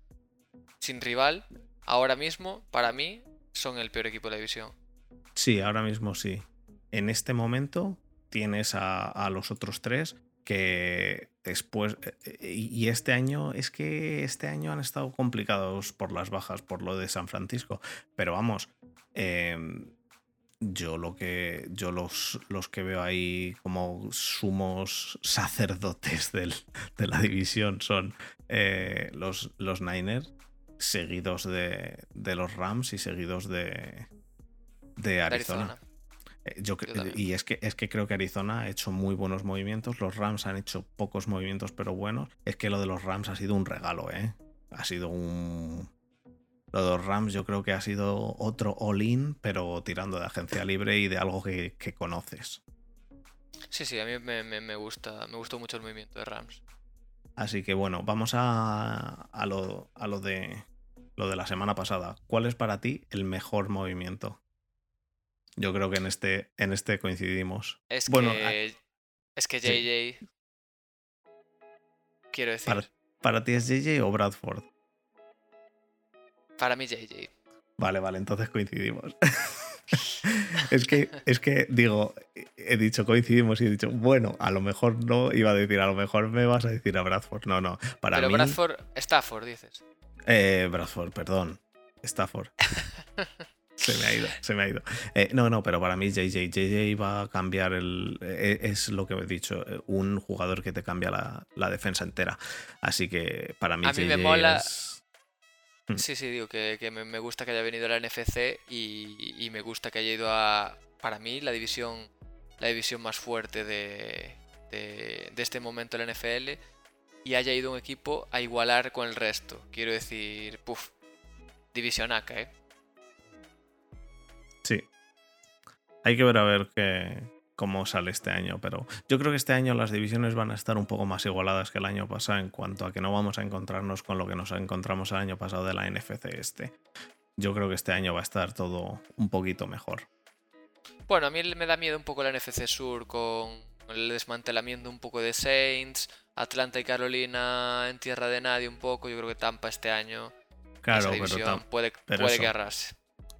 sin rival, ahora mismo, para mí, son el peor equipo de la división. Sí, ahora mismo sí. En este momento, tienes a, los otros tres que después eh, y este año es que este año han estado complicados por las bajas por lo de San Francisco pero vamos em, yo lo que yo los, los que veo ahí como sumos sacerdotes del, de la división son eh, los, los Niners seguidos de, de, los Rams y seguidos de, de Arizona. Eh, yo, y es que, es que creo que Arizona ha hecho muy buenos movimientos, los Rams han hecho pocos movimientos pero buenos. Es que lo de los Rams ha sido un regalo, ¿eh? Ha sido un... Lo de los Rams yo creo que ha sido otro all-in, pero tirando de agencia libre y de algo que, conoces. Sí, sí, a mí me, gusta, me gustó mucho el movimiento de Rams. Así que bueno, vamos a, a, lo, a lo, de, lo de la semana pasada. ¿Cuál es para ti el mejor movimiento? Yo creo que en este, en este coincidimos. Es bueno, que. Es que JJ. Quiero decir. Para, para, ti es JJ o Bradford? Para mí JJ. Vale, vale, entonces coincidimos. es que, es que digo, he dicho coincidimos y he dicho, bueno, a lo mejor no iba a decir, a lo mejor me vas a decir a Bradford. No, no. Para Pero Bradford, Stafford, dices. Eh, Bradford, perdón. Stafford. Se me ha ido, se me ha ido. Eh, no, no, pero para mí JJ, JJ va a cambiar el... Eh, es lo que he dicho, eh, un jugador que te cambia la, defensa entera. Así que para mí... A mí me mola... Sí, sí, digo que, me gusta que haya venido la NFC y, me gusta que haya ido a, para mí, la división, la división más fuerte de, de, de este momento en la NFL y haya ido un equipo a igualar con el resto. Quiero decir, puff, divisionaca, ¿eh? Sí. Hay que ver a ver qué, cómo sale este año, pero yo creo que este año las divisiones van a estar un poco más igualadas que el año pasado en cuanto a que no vamos a encontrarnos con lo que nos encontramos el año pasado de la NFC este. Yo creo que este año va a estar todo un poquito mejor. Bueno, a mí me da miedo un poco la NFC Sur con el desmantelamiento un poco de Saints, Atlanta y Carolina en tierra de nadie un poco. Yo creo que Tampa este año claro, pero puede, puede guerrarse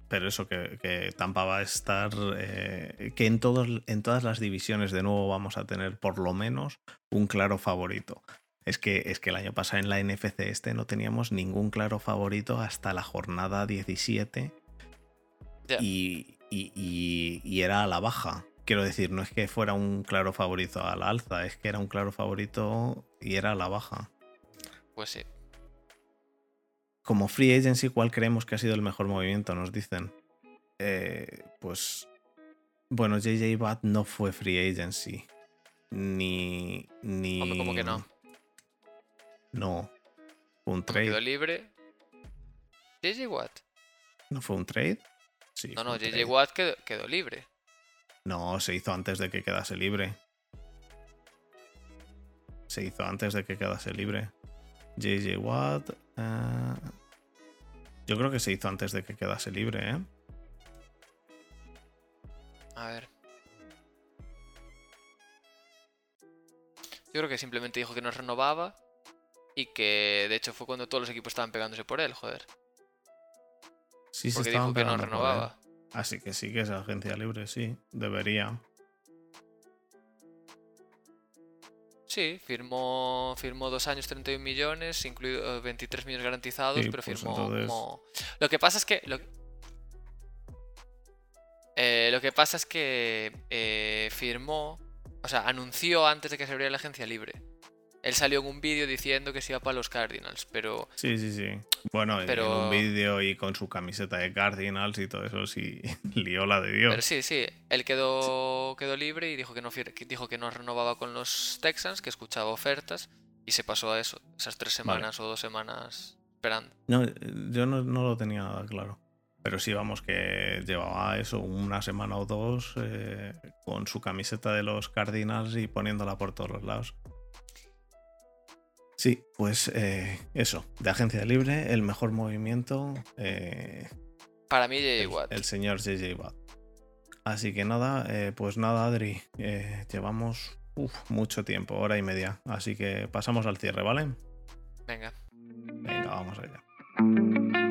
pero eso, que, Tampa va a estar, eh, que en, todos, en todas las divisiones de nuevo vamos a tener por lo menos un claro favorito. Es que, es que el año pasado en la NFC este no teníamos ningún claro favorito hasta la jornada 17 y, y, era a la baja. Quiero decir, no es que fuera un claro favorito a la alza, es que era un claro favorito y era a la baja. Pues sí, como free agency, ¿cuál creemos que ha sido el mejor movimiento? Nos dicen. Eh, pues. Bueno, JJ Watt no fue free agency. Ni. ni... ¿Cómo que no? No. Un trade. ¿Quedó libre? ¿JJ Watt? ¿No fue un trade? Sí. No, no, JJ Watt quedó, quedó, libre. No, se hizo antes de que quedase libre. Se hizo antes de que quedase libre. JJ Watt. Eh, yo creo que se hizo antes de que quedase libre, ¿eh? A ver. Yo creo que simplemente dijo que no renovaba y que de hecho fue cuando todos los equipos estaban pegándose por él, joder. Sí, se porque dijo que no renovaba. Así que sí que es agencia libre, sí. Debería. Sí, firmó, firmó dos años, 31 millones, incluido 23 millones garantizados, Sí, pero pues firmó entonces- como... Lo que pasa es que... Lo, Eh, lo que pasa es que eh, firmó, o sea, anunció antes de que se abriera la agencia libre. Él salió en un vídeo diciendo que se iba para los Cardinals, pero Sí, sí, sí. Bueno, en Pero- un vídeo y con su camiseta de Cardinals y todo eso, sí, lió la de Dios. Pero sí, sí, él quedó, quedó libre y dijo que, no, dijo que no renovaba con los Texans, que escuchaba ofertas y se pasó a eso, esas tres Vale. semanas o dos semanas esperando. No, yo no, no lo tenía nada claro. Pero sí, vamos, que llevaba eso una semana o dos eh, con su camiseta de los Cardinals y poniéndola por todos los lados. Sí, pues eh, eso, de agencia libre, el mejor movimiento, eh, Para mí, J.J. Watt. el señor JJ Watt. Así que nada, eh, pues nada, Adri, llevamos uf, mucho tiempo, hora y media. Así que pasamos al cierre, ¿vale? Venga. Venga, vamos allá.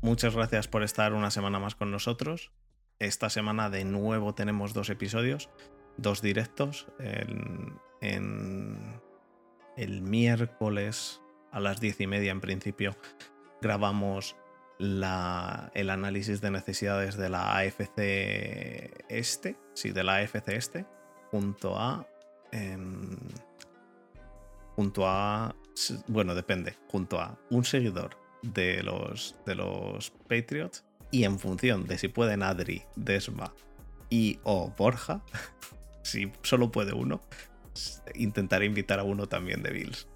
Muchas gracias por estar una semana más con nosotros. Esta semana de nuevo tenemos dos episodios, dos directos. En, el miércoles a las diez y media en principio grabamos el análisis de necesidades de la AFC este, sí, de la AFC este, junto a... em, junto a... Bueno, depende, junto a un seguidor de los, de los Patriots y en función de si pueden Adri, Desma y o Borja, si solo puede uno, intentaré invitar a uno también de Bills.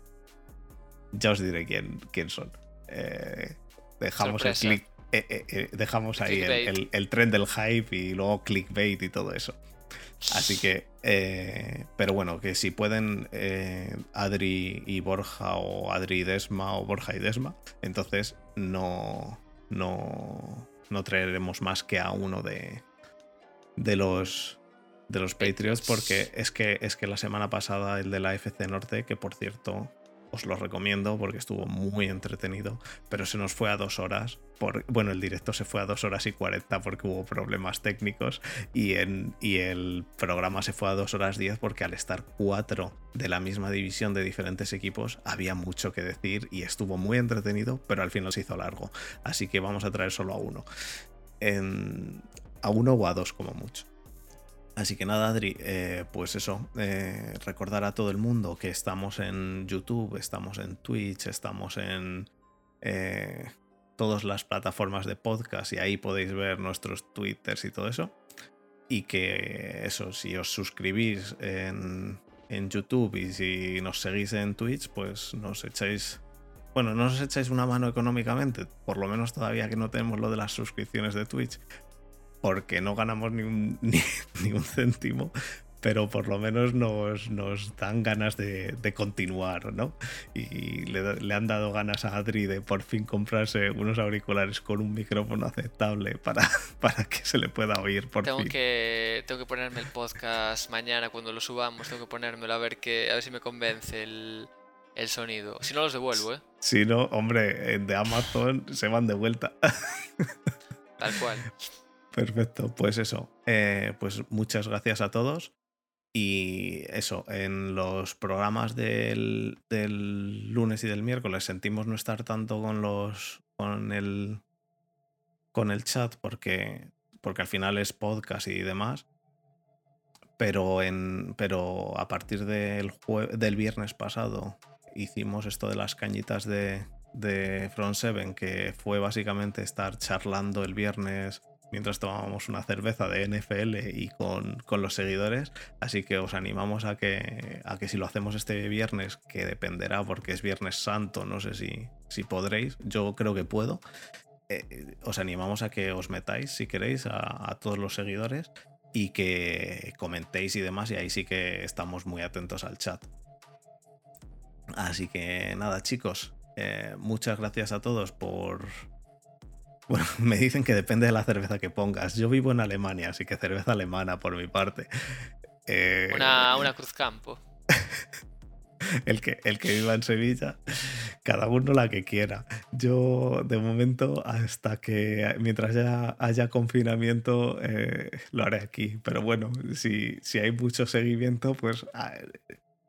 Ya os diré quién, quién son. Eh, dejamos Sorpresa. el click. eh, eh, dejamos ahí el, el- el tren del hype y luego clickbait y todo eso. Así que, eh, pero bueno, que si pueden eh, Adri y Borja o Adri y Desma o Borja y Desma, entonces no, no, no traeremos más que a uno de, de los de los Patriots porque es que es que la semana pasada el de la FC Norte, que por cierto os lo recomiendo porque estuvo muy entretenido, pero se nos fue a dos horas. Por, bueno, el directo se fue a dos horas y cuarenta porque hubo problemas técnicos y, en, y el programa se fue a dos horas diez porque al estar cuatro de la misma división de diferentes equipos había mucho que decir y estuvo muy entretenido, pero al final se hizo largo. Así que vamos a traer solo a uno. A uno o a dos como mucho. Así que nada, Adri, eh, pues eso, eh, recordar a todo el mundo que estamos en YouTube, estamos en Twitch, estamos en eh, todas las plataformas de podcast y ahí podéis ver nuestros twitters y todo eso. Y que eso, si os suscribís en, en YouTube y si nos seguís en Twitch, pues nos echáis... Bueno, no nos echáis una mano económicamente, por lo menos todavía que no tenemos lo de las suscripciones de Twitch, porque no ganamos ni un, ni, ni un céntimo, pero por lo menos nos, nos dan ganas de, de continuar, ¿no? Y le, le han dado ganas a Adri de por fin comprarse unos auriculares con un micrófono aceptable para, para que se le pueda oír por Tengo fin. que, tengo que ponerme el podcast mañana cuando lo subamos, tengo que ponérmelo a ver que, a ver si me convence el, el sonido. Si no los devuelvo, eh. Si no, hombre, de Amazon se van de vuelta. Tal cual. Perfecto, pues eso. eh, pues muchas gracias a todos. Y eso, en los programas del, del lunes y del miércoles sentimos no estar tanto con los. con el. con el chat, porque. porque al final es podcast y demás. Pero en. Pero a partir del jue- del viernes pasado hicimos esto de las cañitas de. de Front Seven, que fue básicamente estar charlando el viernes mientras tomábamos una cerveza de NFL y con, con los seguidores. Así que os animamos a que, a que si lo hacemos este viernes, que dependerá porque es Viernes Santo, no sé si, si podréis, yo creo que puedo. eh, os animamos a que os metáis, si queréis, a, todos los seguidores y que comentéis y demás, y ahí sí que estamos muy atentos al chat. Así que nada, chicos, eh, muchas gracias a todos por, Bueno, me dicen que depende de la cerveza que pongas. Yo vivo en Alemania, así que cerveza alemana por mi parte. Eh, una, una Cruz Campo. el que, el que viva en Sevilla, cada uno la que quiera. Yo, de momento, hasta que mientras ya haya confinamiento, eh, lo haré aquí. Pero bueno, si, si hay mucho seguimiento, pues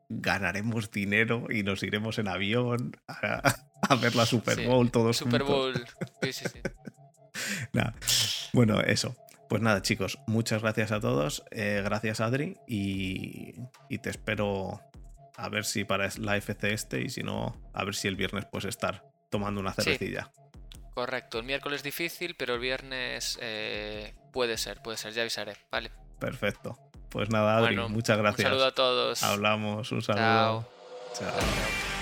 ganaremos dinero y nos iremos en avión a, ver la Super Bowl todos Super Bowl, sí, sí, sí. Bueno, eso. Pues nada, chicos, muchas gracias a todos. Eh, gracias, Adri. Y, y te espero a ver si para la FC este y si no, a ver si el viernes puedes estar tomando una cervecilla. Correcto, el miércoles difícil, pero el viernes eh, puede ser, puede ser, ya avisaré, ¿vale? Perfecto. Pues nada, Adri, muchas gracias. Un saludo a todos. Hablamos, un saludo. Chao.